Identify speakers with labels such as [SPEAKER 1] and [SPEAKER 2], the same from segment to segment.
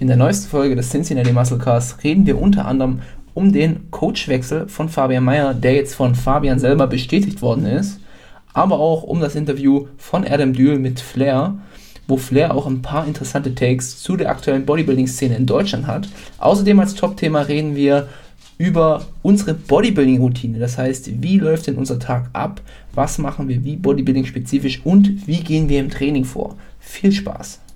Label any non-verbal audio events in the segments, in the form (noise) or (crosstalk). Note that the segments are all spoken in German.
[SPEAKER 1] In der neuesten Folge des Cincinnati Muscle Cars reden wir unter anderem um den Coachwechsel von Fabian Mayer, der jetzt von Fabian selber bestätigt worden ist, aber auch um das Interview von Adam Dühl mit Flair, wo Flair auch ein paar interessante Takes zu der aktuellen Bodybuilding-Szene in Deutschland hat. Außerdem als Top-Thema reden wir über unsere Bodybuilding-Routine. Das heißt, wie läuft denn unser Tag ab? Was machen wir wie Bodybuilding-spezifisch und wie gehen wir im Training vor? Viel Spaß!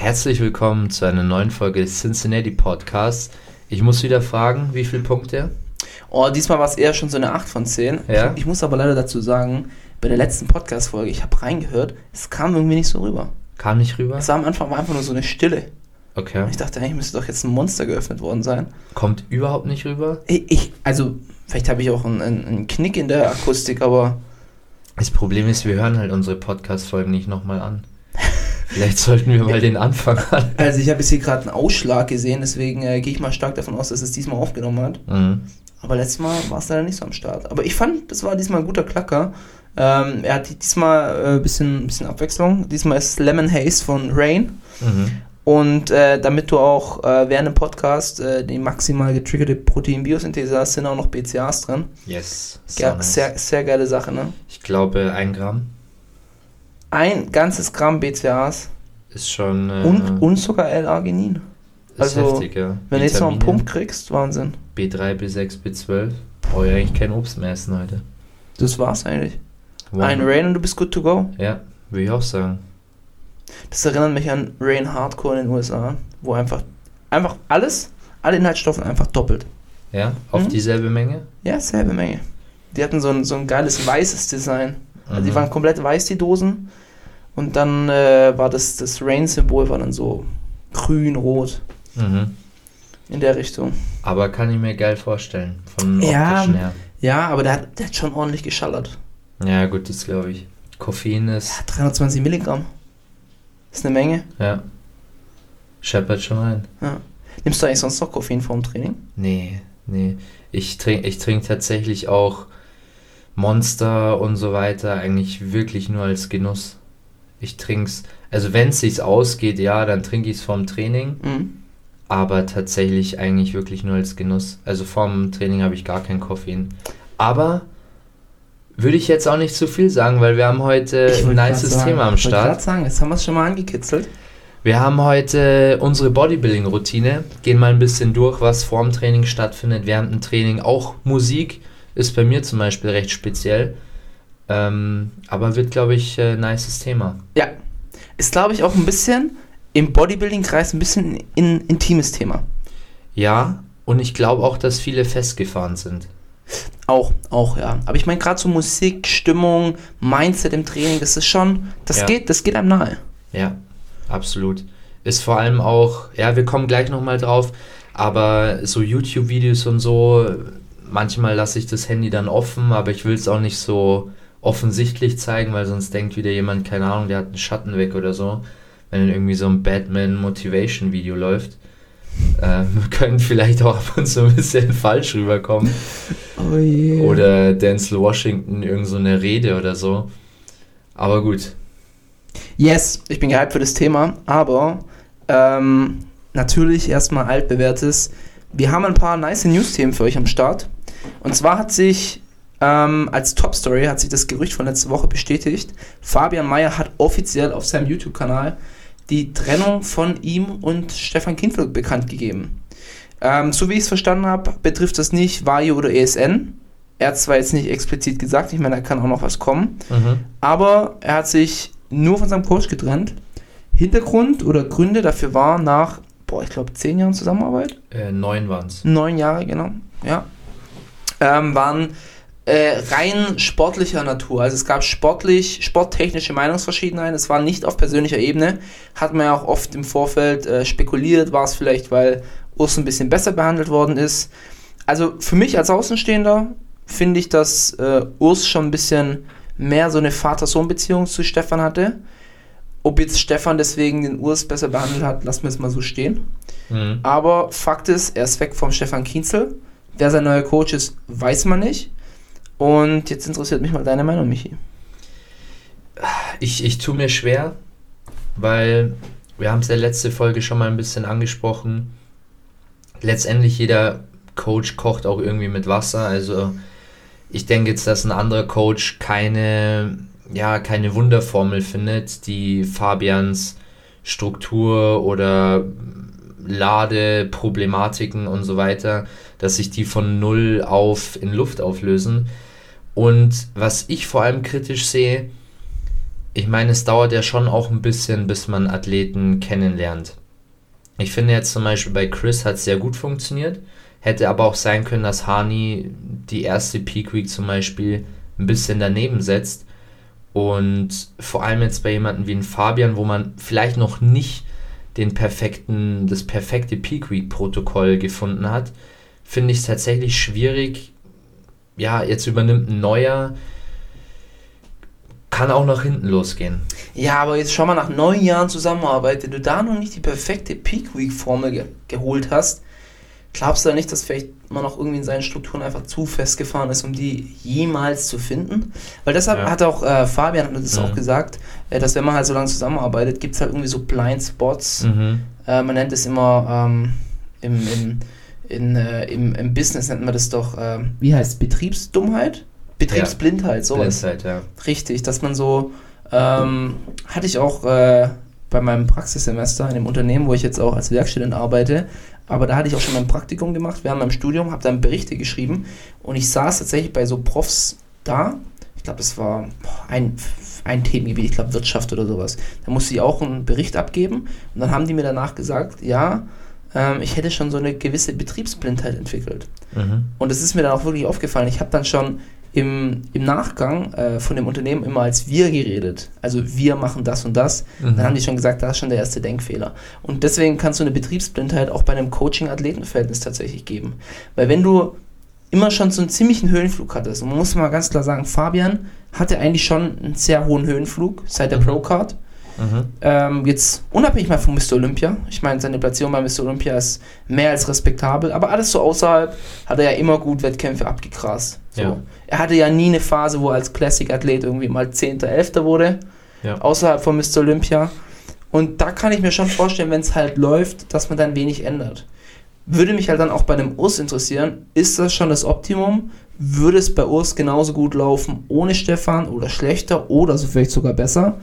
[SPEAKER 2] Herzlich willkommen zu einer neuen Folge des Cincinnati Podcasts. Ich muss wieder fragen, wie viele Punkte?
[SPEAKER 1] Oh, diesmal war es eher schon so eine 8 von 10.
[SPEAKER 2] Ja?
[SPEAKER 1] Ich, ich muss aber leider dazu sagen, bei der letzten Podcast-Folge, ich habe reingehört, es kam irgendwie nicht so rüber.
[SPEAKER 2] Kam nicht rüber?
[SPEAKER 1] Es war am Anfang war einfach nur so eine Stille.
[SPEAKER 2] Okay.
[SPEAKER 1] Ich dachte, eigentlich müsste doch jetzt ein Monster geöffnet worden sein.
[SPEAKER 2] Kommt überhaupt nicht rüber?
[SPEAKER 1] Ich, ich also, vielleicht habe ich auch einen, einen, einen Knick in der Akustik, aber
[SPEAKER 2] Das Problem ist, wir hören halt unsere Podcast-Folgen nicht nochmal an. (laughs) Vielleicht sollten wir mal den Anfang an.
[SPEAKER 1] also ich habe jetzt hier gerade einen Ausschlag gesehen, deswegen äh, gehe ich mal stark davon aus, dass es diesmal aufgenommen hat.
[SPEAKER 2] Mhm.
[SPEAKER 1] Aber letztes Mal war es leider nicht so am Start. Aber ich fand, das war diesmal ein guter Klacker. Ähm, er hat diesmal ein äh, bisschen, bisschen Abwechslung. Diesmal ist Lemon Haze von Rain.
[SPEAKER 2] Mhm.
[SPEAKER 1] Und äh, damit du auch äh, während dem Podcast äh, die maximal getriggerte Proteinbiosynthese hast, sind auch noch BCAAs drin.
[SPEAKER 2] Yes.
[SPEAKER 1] Ja,
[SPEAKER 2] So nice.
[SPEAKER 1] sehr, sehr geile Sache, ne?
[SPEAKER 2] Ich glaube, ein Gramm
[SPEAKER 1] Ein ganzes Gramm BCAAs
[SPEAKER 2] ist schon. Äh,
[SPEAKER 1] und, und sogar L-Arginin.
[SPEAKER 2] ist
[SPEAKER 1] also,
[SPEAKER 2] heftig, ja.
[SPEAKER 1] Wenn du jetzt noch einen Pump kriegst, Wahnsinn.
[SPEAKER 2] B3, B6, B12. Brauche ich eigentlich kein Obst mehr essen heute.
[SPEAKER 1] Das war's eigentlich.
[SPEAKER 2] Wow.
[SPEAKER 1] Ein Rain und du bist good to go.
[SPEAKER 2] Ja, würde ich auch sagen.
[SPEAKER 1] Das erinnert mich an Rain Hardcore in den USA, wo einfach, einfach alles, alle Inhaltsstoffe einfach doppelt.
[SPEAKER 2] Ja, auf
[SPEAKER 1] Mhm.
[SPEAKER 2] dieselbe Menge.
[SPEAKER 1] Ja, selbe Menge. Die hatten so ein, so ein geiles weißes Design. Also die
[SPEAKER 2] Mhm.
[SPEAKER 1] waren komplett weiß, die Dosen. Und dann äh, war das, das Rain-Symbol war dann so grün, rot
[SPEAKER 2] Mhm.
[SPEAKER 1] in der Richtung.
[SPEAKER 2] Aber kann ich mir geil vorstellen. Von
[SPEAKER 1] Ja.
[SPEAKER 2] optischen her.
[SPEAKER 1] Ja, aber der hat, der hat schon ordentlich geschallert.
[SPEAKER 2] Ja, gut, das glaube ich. Koffein ist,
[SPEAKER 1] 320 Milligramm. Ist eine Menge.
[SPEAKER 2] ja. Scheppert schon ein.
[SPEAKER 1] Ja. Nimmst du eigentlich sonst noch Koffein vorm Training?
[SPEAKER 2] Nee, nee. Ich trinke ich trink tatsächlich auch Monster und so weiter eigentlich wirklich nur als Genuss. Ich trink's, also wenn es sich ausgeht, ja, dann trinke ich es vorm Training,
[SPEAKER 1] Mhm.
[SPEAKER 2] aber tatsächlich eigentlich wirklich nur als Genuss. Also vorm Training habe ich gar kein Koffein. Aber würde ich jetzt auch nicht zu viel sagen, weil wir haben heute ein
[SPEAKER 1] wollte
[SPEAKER 2] nices
[SPEAKER 1] sagen-
[SPEAKER 2] Thema am
[SPEAKER 1] wollte grad
[SPEAKER 2] Start.
[SPEAKER 1] sagen, jetzt haben wir es schon mal angekitzelt.
[SPEAKER 2] Wir haben heute unsere Bodybuilding-Routine, gehen mal ein bisschen durch, was vorm Training stattfindet, während dem Training. Auch Musik ist bei mir zum Beispiel recht speziell. Ähm, aber wird, glaube ich, äh, nices Thema.
[SPEAKER 1] Ja. Ist, glaube ich, auch ein bisschen im Bodybuilding-Kreis ein bisschen ein intimes Thema.
[SPEAKER 2] Ja, und ich glaube auch, dass viele festgefahren sind.
[SPEAKER 1] Auch, auch, ja. Aber ich meine, gerade so Musik, Stimmung, Mindset im Training, das ist schon, das
[SPEAKER 2] Ja.
[SPEAKER 1] geht, das geht einem nahe.
[SPEAKER 2] Ja, absolut. Ist vor allem auch, ja, wir kommen gleich nochmal drauf, aber so YouTube-Videos und so, manchmal lasse ich das Handy dann offen, aber ich will es auch nicht so offensichtlich zeigen, weil sonst denkt wieder jemand, keine Ahnung, der hat einen Schatten weg oder so. Wenn dann irgendwie so ein Batman-Motivation-Video läuft. Ähm, (laughs) könnte vielleicht auch ab und zu ein bisschen falsch rüberkommen.
[SPEAKER 1] Oh je.
[SPEAKER 2] Oder Denzel Washington, irgend so eine Rede oder so. Aber gut,
[SPEAKER 1] Yes, ich bin gehypt für das Thema, aber ähm, natürlich erstmal altbewährtes. Wir haben ein paar nice News-Themen für euch am Start. Und zwar hat sich ähm, als Top-Story hat sich das Gerücht von letzter Woche bestätigt. Fabian Mayer hat offiziell auf seinem YouTube-Kanal die Trennung von ihm und Stefan Kindvögel bekannt gegeben. Ähm, so wie ich es verstanden habe, betrifft das nicht Vario oder ESN. Er hat zwar jetzt nicht explizit gesagt, ich meine, da kann auch noch was kommen,
[SPEAKER 2] mhm.
[SPEAKER 1] aber er hat sich nur von seinem Coach getrennt. Hintergrund oder Gründe dafür war nach, boah, ich glaube, zehn Jahren Zusammenarbeit,
[SPEAKER 2] äh, neun waren es.
[SPEAKER 1] neun Jahre, genau, ja, ähm, waren äh, rein sportlicher Natur. Also es gab sportlich, sporttechnische Meinungsverschiedenheiten. Es war nicht auf persönlicher Ebene. Hat man ja auch oft im Vorfeld äh, spekuliert, war es vielleicht, weil Urs ein bisschen besser behandelt worden ist. Also für mich als Außenstehender finde ich, dass äh, Urs schon ein bisschen mehr so eine Vater-Sohn-Beziehung zu Stefan hatte. Ob jetzt Stefan deswegen den Urs besser behandelt hat, lassen wir es mal so stehen.
[SPEAKER 2] Mhm.
[SPEAKER 1] Aber Fakt ist, er ist weg vom Stefan Kienzel. Wer sein neuer Coach ist, weiß man nicht. Und jetzt interessiert mich mal deine Meinung, Michi.
[SPEAKER 2] Ich, ich tue mir schwer, weil wir haben es ja letzte Folge schon mal ein bisschen angesprochen. Letztendlich jeder Coach kocht auch irgendwie mit Wasser. Also ich denke jetzt, dass ein anderer Coach keine, ja, keine Wunderformel findet, die Fabians Struktur oder Ladeproblematiken und so weiter, dass sich die von null auf in Luft auflösen. Und was ich vor allem kritisch sehe, ich meine, es dauert ja schon auch ein bisschen, bis man Athleten kennenlernt. Ich finde jetzt zum Beispiel bei Chris hat es sehr gut funktioniert. Hätte aber auch sein können, dass Hani die erste Peak Week zum Beispiel ein bisschen daneben setzt. Und vor allem jetzt bei jemandem wie Fabian, wo man vielleicht noch nicht den perfekten, das perfekte Peak Week Protokoll gefunden hat, finde ich es tatsächlich schwierig. Ja, jetzt übernimmt ein neuer, kann auch nach hinten losgehen.
[SPEAKER 1] Ja, aber jetzt schau mal nach neun Jahren Zusammenarbeit, wenn du da noch nicht die perfekte Peak Week Formel ge geholt hast, glaubst du da nicht, dass vielleicht man auch irgendwie in seinen Strukturen einfach zu festgefahren ist, um die jemals zu finden? Weil deshalb
[SPEAKER 2] Ja.
[SPEAKER 1] hat auch äh, Fabian hat das
[SPEAKER 2] Mhm.
[SPEAKER 1] auch gesagt, äh, dass wenn man halt so lange zusammenarbeitet, gibt es halt irgendwie so Blind Spots.
[SPEAKER 2] Mhm.
[SPEAKER 1] Äh, man nennt es immer ähm, im, im, in, äh, im, im Business nennt man das doch, äh, wie heißt Betriebsdummheit? Betriebsblindheit, sowas.
[SPEAKER 2] Blindzeit, ja.
[SPEAKER 1] Richtig, dass man so, ähm, hatte ich auch äh, bei meinem Praxissemester in dem Unternehmen, wo ich jetzt auch als Werkstudent arbeite, aber da hatte ich auch schon mein Praktikum gemacht während meinem Studium, habe dann Berichte geschrieben und ich saß tatsächlich bei so Profs da, ich glaube, das war ein, ein Themengebiet, ich glaube Wirtschaft oder sowas, da musste ich auch einen Bericht abgeben und dann haben die mir danach gesagt, ja, ähm, ich hätte schon so eine gewisse Betriebsblindheit entwickelt.
[SPEAKER 2] Mhm.
[SPEAKER 1] Und es ist mir dann auch wirklich aufgefallen. Ich habe dann schon im, im Nachgang äh, von dem Unternehmen immer als wir geredet. Also wir machen das und das.
[SPEAKER 2] Mhm.
[SPEAKER 1] Dann haben die schon gesagt, da ist schon der erste Denkfehler. Und deswegen kannst du eine Betriebsblindheit auch bei einem Coaching-Athletenverhältnis tatsächlich geben. Weil wenn du immer schon so einen ziemlichen Höhenflug hattest, und man muss mal ganz klar sagen, Fabian hatte eigentlich schon einen sehr hohen Höhenflug seit der
[SPEAKER 2] Mhm.
[SPEAKER 1] Pro-Card.
[SPEAKER 2] Mhm.
[SPEAKER 1] Ähm, jetzt unabhängig mal von Mr. Olympia. Ich meine, seine Platzierung bei Mr. Olympia ist mehr als respektabel, aber alles so außerhalb hat er ja immer gut Wettkämpfe abgegrast. So.
[SPEAKER 2] Ja.
[SPEAKER 1] Er hatte ja nie eine Phase, wo er als Classic-Athlet irgendwie mal 10., 11. wurde,
[SPEAKER 2] Ja.
[SPEAKER 1] außerhalb von Mr. Olympia. Und da kann ich mir schon vorstellen, wenn es halt läuft, dass man dann wenig ändert. Würde mich halt dann auch bei einem Urs interessieren, ist das schon das Optimum? Würde es bei Urs genauso gut laufen ohne Stefan oder schlechter oder so vielleicht sogar besser?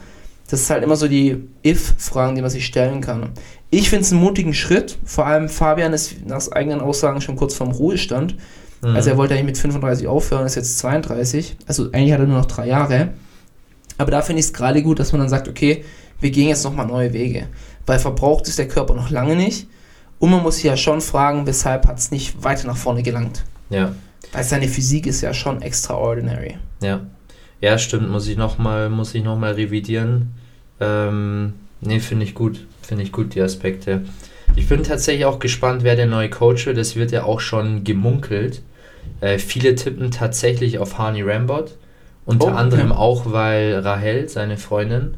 [SPEAKER 1] Das ist halt immer so die If-Fragen, die man sich stellen kann. Ich finde es einen mutigen Schritt. Vor allem Fabian ist nach eigenen Aussagen schon kurz vorm Ruhestand.
[SPEAKER 2] Mhm.
[SPEAKER 1] Also er wollte eigentlich mit 35 aufhören, ist jetzt 32. Also eigentlich hat er nur noch drei Jahre. Aber da finde ich es gerade gut, dass man dann sagt, okay, wir gehen jetzt nochmal neue Wege. Weil verbraucht ist der Körper noch lange nicht. Und man muss sich ja schon fragen, weshalb hat es nicht weiter nach vorne gelangt.
[SPEAKER 2] Ja.
[SPEAKER 1] Weil seine Physik ist ja schon extraordinary.
[SPEAKER 2] Ja. Ja, stimmt, muss ich nochmal, muss ich noch mal revidieren. Ähm, nee, finde ich gut. Finde ich gut, die Aspekte. Ich bin tatsächlich auch gespannt, wer der neue Coach wird. Es wird ja auch schon gemunkelt. Äh, viele tippen tatsächlich auf Hani Rambot. Unter
[SPEAKER 1] Oh,
[SPEAKER 2] anderem
[SPEAKER 1] ja.
[SPEAKER 2] auch, weil Rahel, seine Freundin,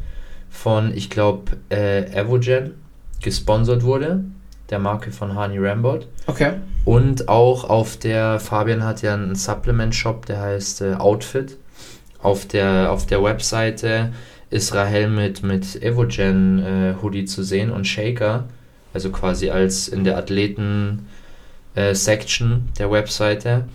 [SPEAKER 2] von, ich glaube, äh, Evogen gesponsert wurde. Der Marke von Hani Rambot.
[SPEAKER 1] Okay.
[SPEAKER 2] Und auch auf der, Fabian hat ja einen Supplement-Shop, der heißt äh, Outfit. Auf der, auf der Webseite ist Rahel mit, mit Evogen äh, Hoodie zu sehen und Shaker, also quasi als in der Athleten-Section der Webseite.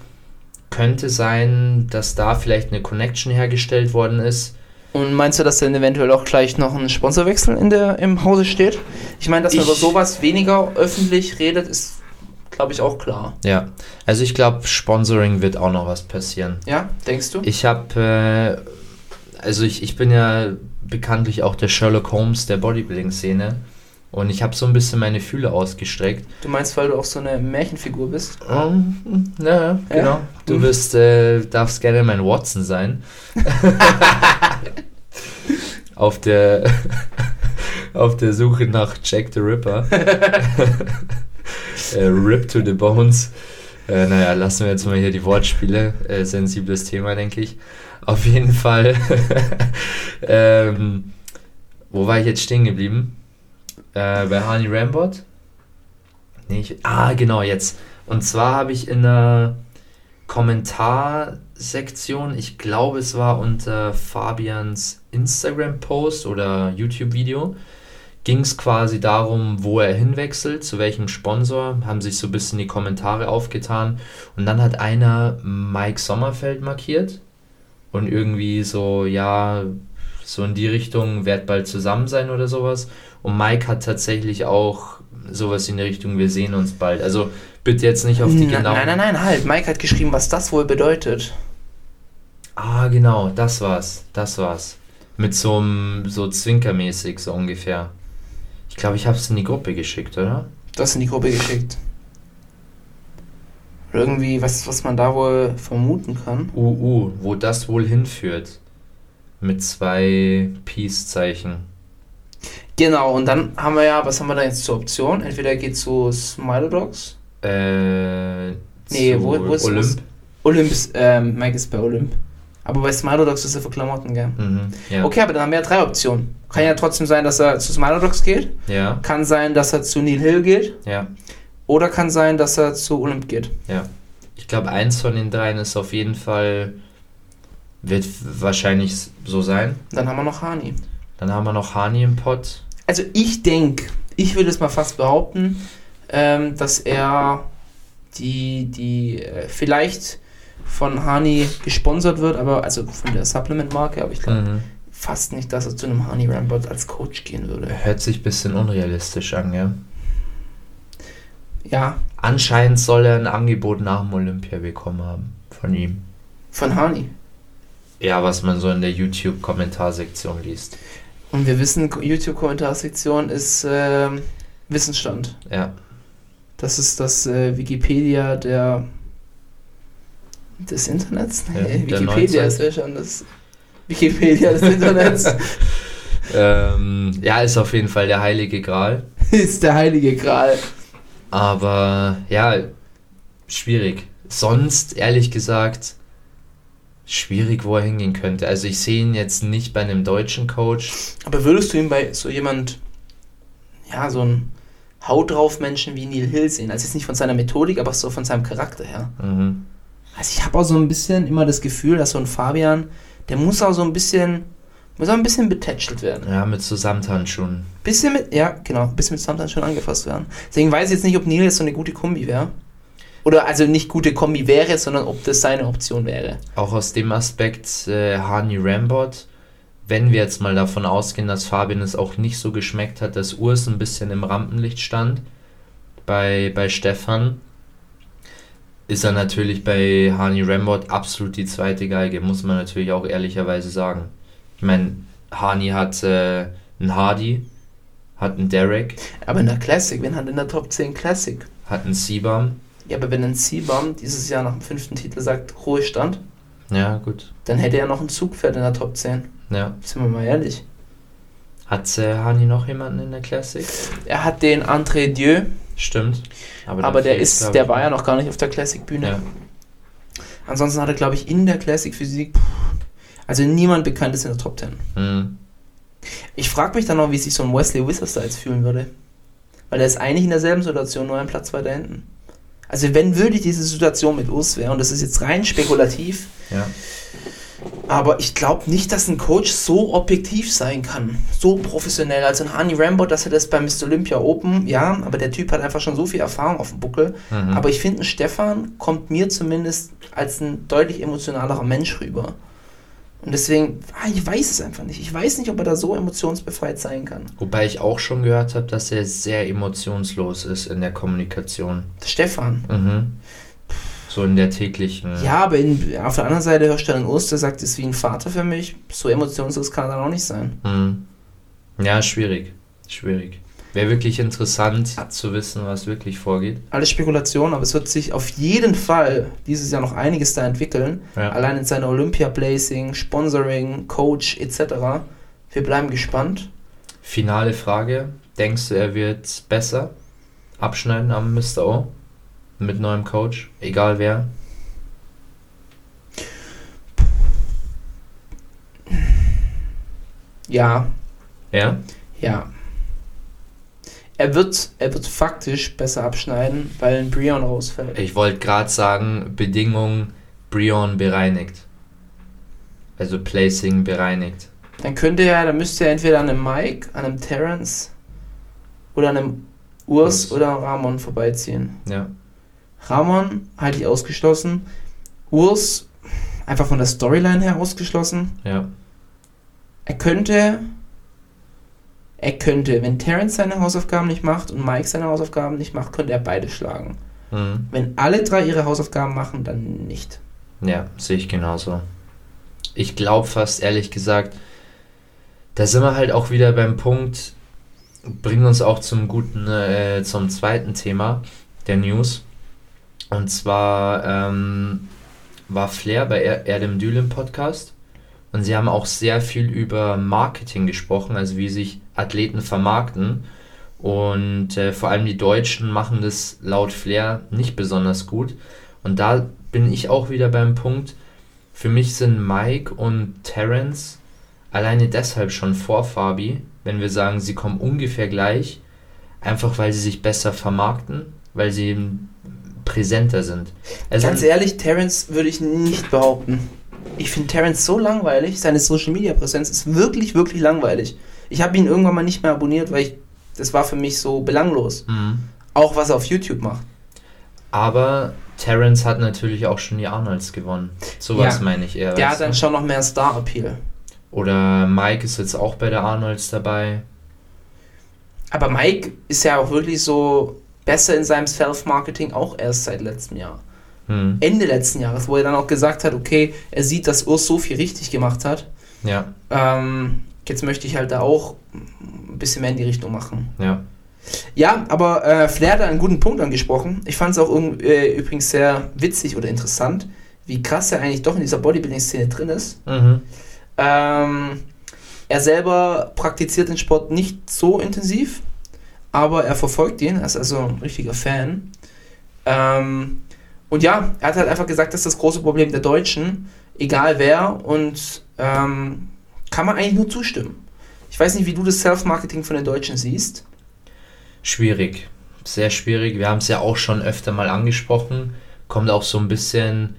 [SPEAKER 2] Könnte sein, dass da vielleicht eine Connection hergestellt worden ist.
[SPEAKER 1] Und meinst du, dass dann eventuell auch gleich noch ein Sponsorwechsel in der, im Hause steht? Ich meine, dass man
[SPEAKER 2] Ich-
[SPEAKER 1] über sowas weniger öffentlich redet, ist, glaube ich, auch klar.
[SPEAKER 2] Ja, also ich glaube, Sponsoring wird auch noch was passieren.
[SPEAKER 1] Ja, denkst du?
[SPEAKER 2] Ich habe, äh, also ich, ich bin ja bekanntlich auch der Sherlock Holmes der Bodybuilding-Szene. Und ich habe so ein bisschen meine Fühle ausgestreckt.
[SPEAKER 1] Du meinst, weil du auch so eine Märchenfigur bist?
[SPEAKER 2] Um, ja, genau. Du bist, äh, darfst gerne mein Watson sein. (laughs) auf der (laughs) auf der Suche nach Jack the Ripper. (laughs) äh, Rip to the Bones. Äh, naja, lassen wir jetzt mal hier die Wortspiele. Äh, sensibles Thema, denke ich. Auf jeden Fall. (laughs) ähm, wo war ich jetzt stehen geblieben? Äh, bei Honey Rambot? Nee, ich, ah, genau, jetzt. Und zwar habe ich in der Kommentarsektion, ich glaube, es war unter Fabians Instagram-Post oder YouTube-Video, ging es quasi darum, wo er hinwechselt, zu welchem Sponsor, haben sich so ein bisschen die Kommentare aufgetan. Und dann hat einer Mike Sommerfeld markiert und irgendwie so, ja, so in die Richtung, werd bald zusammen sein oder sowas. Und Mike hat tatsächlich auch sowas in die Richtung, wir sehen uns bald. Also bitte jetzt nicht auf die
[SPEAKER 1] Na,
[SPEAKER 2] genauen...
[SPEAKER 1] nein, nein, nein, halt. Mike hat geschrieben, was das wohl bedeutet.
[SPEAKER 2] Ah, genau, das war's, das war's. Mit so einem, so zwinkermäßig, so ungefähr. Ich glaube, ich habe es in die Gruppe geschickt, oder?
[SPEAKER 1] Du hast in die Gruppe geschickt. Irgendwie, was, was man da wohl vermuten kann.
[SPEAKER 2] UU, wo das wohl hinführt. Mit zwei Peace-Zeichen.
[SPEAKER 1] Genau, und dann haben wir ja, was haben wir da jetzt zur Option? Entweder geht zu Smilodogs.
[SPEAKER 2] Äh,
[SPEAKER 1] Nee, wo, wo ist
[SPEAKER 2] Olymp.
[SPEAKER 1] Olymp ist, ähm, Mike ist bei Olymp. Aber bei Smilodogs ist er für Klamotten, gell?
[SPEAKER 2] Mhm, ja.
[SPEAKER 1] Okay, aber dann haben wir ja drei Optionen. Kann ja trotzdem sein, dass er zu Smilodogs geht.
[SPEAKER 2] Ja,
[SPEAKER 1] Kann sein, dass er zu Neil Hill geht.
[SPEAKER 2] ja,
[SPEAKER 1] Oder kann sein, dass er zu Olymp geht.
[SPEAKER 2] ja. Ich glaube, eins von den dreien ist auf jeden Fall, wird wahrscheinlich so sein.
[SPEAKER 1] Dann haben wir noch Hani.
[SPEAKER 2] Dann haben wir noch Hani im Pott.
[SPEAKER 1] Also ich denke, ich würde es mal fast behaupten, ähm, dass er die, die äh, vielleicht von Hani gesponsert wird, aber also von der Supplement-Marke, aber ich glaube
[SPEAKER 2] Mhm.
[SPEAKER 1] fast nicht, dass er zu einem Hani Rambot als Coach gehen würde.
[SPEAKER 2] Hört sich ein bisschen unrealistisch an, ja.
[SPEAKER 1] Ja,
[SPEAKER 2] Anscheinend soll er ein Angebot nach dem Olympia bekommen haben. Von ihm.
[SPEAKER 1] von Hani.
[SPEAKER 2] Ja, was man so in der YouTube-Kommentarsektion liest.
[SPEAKER 1] Und wir wissen, YouTube-Kommentarsektion ist ähm, Wissensstand.
[SPEAKER 2] Ja.
[SPEAKER 1] Das ist das äh, Wikipedia der des Internets?
[SPEAKER 2] Ja,
[SPEAKER 1] Nee,
[SPEAKER 2] der
[SPEAKER 1] Wikipedia ist ja schon das Wikipedia des Internets. (laughs)
[SPEAKER 2] ähm, ja, ist auf jeden Fall der heilige Gral. (laughs)
[SPEAKER 1] ist der heilige Gral.
[SPEAKER 2] Aber ja, schwierig. Sonst, ehrlich gesagt, schwierig, wo er hingehen könnte. Also ich sehe ihn jetzt nicht bei einem deutschen Coach.
[SPEAKER 1] Aber würdest du ihn bei so jemand, ja, so ein Haut drauf Menschen wie Neil Hill sehen? Also jetzt nicht von seiner Methodik, aber so von seinem Charakter her.
[SPEAKER 2] Mhm.
[SPEAKER 1] Also ich habe auch so ein bisschen immer das Gefühl, dass so ein Fabian, der muss auch so ein bisschen, muss auch ein bisschen betätschelt werden.
[SPEAKER 2] Ja, mit so Samthandschuhen.
[SPEAKER 1] Bisschen mit, ja, genau, bisschen mit Samthan schon angefasst werden. Deswegen weiß ich jetzt nicht, ob Neil jetzt so eine gute Kombi wäre. Oder also nicht gute Kombi wäre, sondern ob das seine Option wäre.
[SPEAKER 2] Auch aus dem Aspekt äh, Hani Rambot, wenn wir jetzt mal davon ausgehen, dass Fabian es auch nicht so geschmeckt hat, dass Urs ein bisschen im Rampenlicht stand bei, bei Stefan, ist er natürlich bei Hani Rambot absolut die zweite Geige, muss man natürlich auch ehrlicherweise sagen. Ich meine, Hani hat äh, einen Hardy, hat einen Derek,
[SPEAKER 1] Aber in der Classic, wenn hat in der Top 10 Classic?
[SPEAKER 2] hat einen Seabam.
[SPEAKER 1] Ja, aber wenn ein Seabum dieses Jahr nach dem fünften Titel sagt, Ruhestand,
[SPEAKER 2] Ja, gut.
[SPEAKER 1] dann hätte er noch ein Zugpferd in der Top 10.
[SPEAKER 2] Ja.
[SPEAKER 1] Sind wir mal ehrlich.
[SPEAKER 2] Hat äh, Hani noch jemanden in der Classic?
[SPEAKER 1] Er hat den André Dieu,
[SPEAKER 2] Stimmt.
[SPEAKER 1] aber,
[SPEAKER 2] dann
[SPEAKER 1] der
[SPEAKER 2] fehlt,
[SPEAKER 1] ist, der war ja noch gar nicht auf der Classic-Bühne.
[SPEAKER 2] Ja.
[SPEAKER 1] Ansonsten hat er, glaube ich, in der Classic-Physik, also niemand bekannt ist in der Top 10.
[SPEAKER 2] Hm.
[SPEAKER 1] Ich frage mich dann noch, wie sich so ein Wesley jetzt fühlen würde. Weil er ist eigentlich in derselben Situation, nur ein Platz weiter hinten. Also wenn wirklich diese Situation mit Urs wäre, und das ist jetzt rein spekulativ,
[SPEAKER 2] Ja.
[SPEAKER 1] aber ich glaube nicht, dass ein Coach so objektiv sein kann. So professionell. Also ein Hani Rambo, dass er das beim Mr. Olympia Open, ja, aber der Typ hat einfach schon so viel Erfahrung auf dem Buckel.
[SPEAKER 2] Mhm.
[SPEAKER 1] Aber ich finde, ein Stefan kommt mir zumindest als ein deutlich emotionalerer Mensch rüber. Und deswegen, ah, ich weiß es einfach nicht. Ich weiß nicht, ob er da so emotionsbefreit sein kann.
[SPEAKER 2] Wobei ich auch schon gehört habe, dass er sehr emotionslos ist in der Kommunikation.
[SPEAKER 1] Der Stefan.
[SPEAKER 2] Mhm. So in der täglichen.
[SPEAKER 1] Ja, aber in, auf der anderen Seite hörst du dann Urs, der sagt, ist wie ein Vater für mich. So emotionslos kann er dann auch nicht sein.
[SPEAKER 2] Mhm. Ja, schwierig. Schwierig. Wäre wirklich interessant zu wissen, was wirklich vorgeht.
[SPEAKER 1] Alles Spekulation, aber es wird sich auf jeden Fall dieses Jahr noch einiges da entwickeln.
[SPEAKER 2] Ja.
[SPEAKER 1] Allein in seiner Olympia-Placing, Sponsoring, Coach etc. Wir bleiben gespannt.
[SPEAKER 2] Finale Frage. Denkst du, er wird besser abschneiden am Mr. O? Mit neuem Coach? Egal wer.
[SPEAKER 1] Ja,
[SPEAKER 2] Ja?
[SPEAKER 1] ja. Er wird, er wird faktisch besser abschneiden, weil ein Brion rausfällt.
[SPEAKER 2] Ich wollte gerade sagen, Bedingung Brion bereinigt. Also Placing bereinigt.
[SPEAKER 1] Dann könnte er, dann müsste er entweder an einem Mike, an einem Terrence oder an einem Urs
[SPEAKER 2] Urs.
[SPEAKER 1] oder an Ramon vorbeiziehen.
[SPEAKER 2] Ja.
[SPEAKER 1] Ramon halte ich ausgeschlossen. Urs einfach von der Storyline her ausgeschlossen.
[SPEAKER 2] Ja.
[SPEAKER 1] Er könnte. Er könnte, wenn Terrence seine Hausaufgaben nicht macht und Mike seine Hausaufgaben nicht macht, könnte er beide schlagen.
[SPEAKER 2] Mhm.
[SPEAKER 1] Wenn alle drei ihre Hausaufgaben machen, dann nicht.
[SPEAKER 2] Ja, sehe ich genauso. Ich glaube fast, ehrlich gesagt, da sind wir halt auch wieder beim Punkt, bringen uns auch zum guten, äh, zum zweiten Thema der News. Und zwar ähm, war Flair bei Er- Erdem Dül im Podcast und sie haben auch sehr viel über Marketing gesprochen, also wie sich Athleten vermarkten. Und äh, vor allem die Deutschen machen das laut Flair nicht besonders gut. Und da bin ich auch wieder beim Punkt, für mich sind Mike und Terence alleine deshalb schon vor Fabi, wenn wir sagen, sie kommen ungefähr gleich, einfach weil sie sich besser vermarkten, weil sie präsenter sind. Also
[SPEAKER 1] Ganz ehrlich, Terrence würde ich nicht behaupten. Ich finde Terrence so langweilig. Seine Social Media Präsenz ist wirklich, wirklich langweilig. Ich habe ihn irgendwann mal nicht mehr abonniert, weil ich, das war für mich so belanglos.
[SPEAKER 2] Mhm.
[SPEAKER 1] Auch was er auf YouTube macht.
[SPEAKER 2] Aber Terence hat natürlich auch schon die Arnolds gewonnen. Sowas
[SPEAKER 1] Ja.
[SPEAKER 2] meine ich eher.
[SPEAKER 1] Der hat dann schon noch mehr Star-Appeal.
[SPEAKER 2] Oder Mike ist jetzt auch bei der Arnolds dabei.
[SPEAKER 1] Aber Mike ist ja auch wirklich so besser in seinem Self-Marketing auch erst seit letztem Jahr.
[SPEAKER 2] Hm.
[SPEAKER 1] Ende letzten Jahres, wo er dann auch gesagt hat, okay, er sieht, dass Urs so viel richtig gemacht hat.
[SPEAKER 2] Ja,
[SPEAKER 1] Ähm, jetzt möchte ich halt da auch ein bisschen mehr in die Richtung machen.
[SPEAKER 2] ja.
[SPEAKER 1] Ja, aber äh, Flair hat einen guten Punkt angesprochen. Ich fand es auch äh, übrigens sehr witzig oder interessant, wie krass er eigentlich doch in dieser Bodybuilding-Szene drin ist.
[SPEAKER 2] Mhm.
[SPEAKER 1] Ähm, er selber praktiziert den Sport nicht so intensiv, aber er verfolgt ihn, er ist also ein richtiger Fan. Ähm, und ja, er hat halt einfach gesagt, das ist das große Problem der Deutschen, egal wer, und ähm, kann man eigentlich nur zustimmen. Ich weiß nicht, wie du das Self-Marketing von den Deutschen siehst.
[SPEAKER 2] Schwierig. Sehr schwierig. Wir haben es ja auch schon öfter mal angesprochen. Kommt auch so ein bisschen,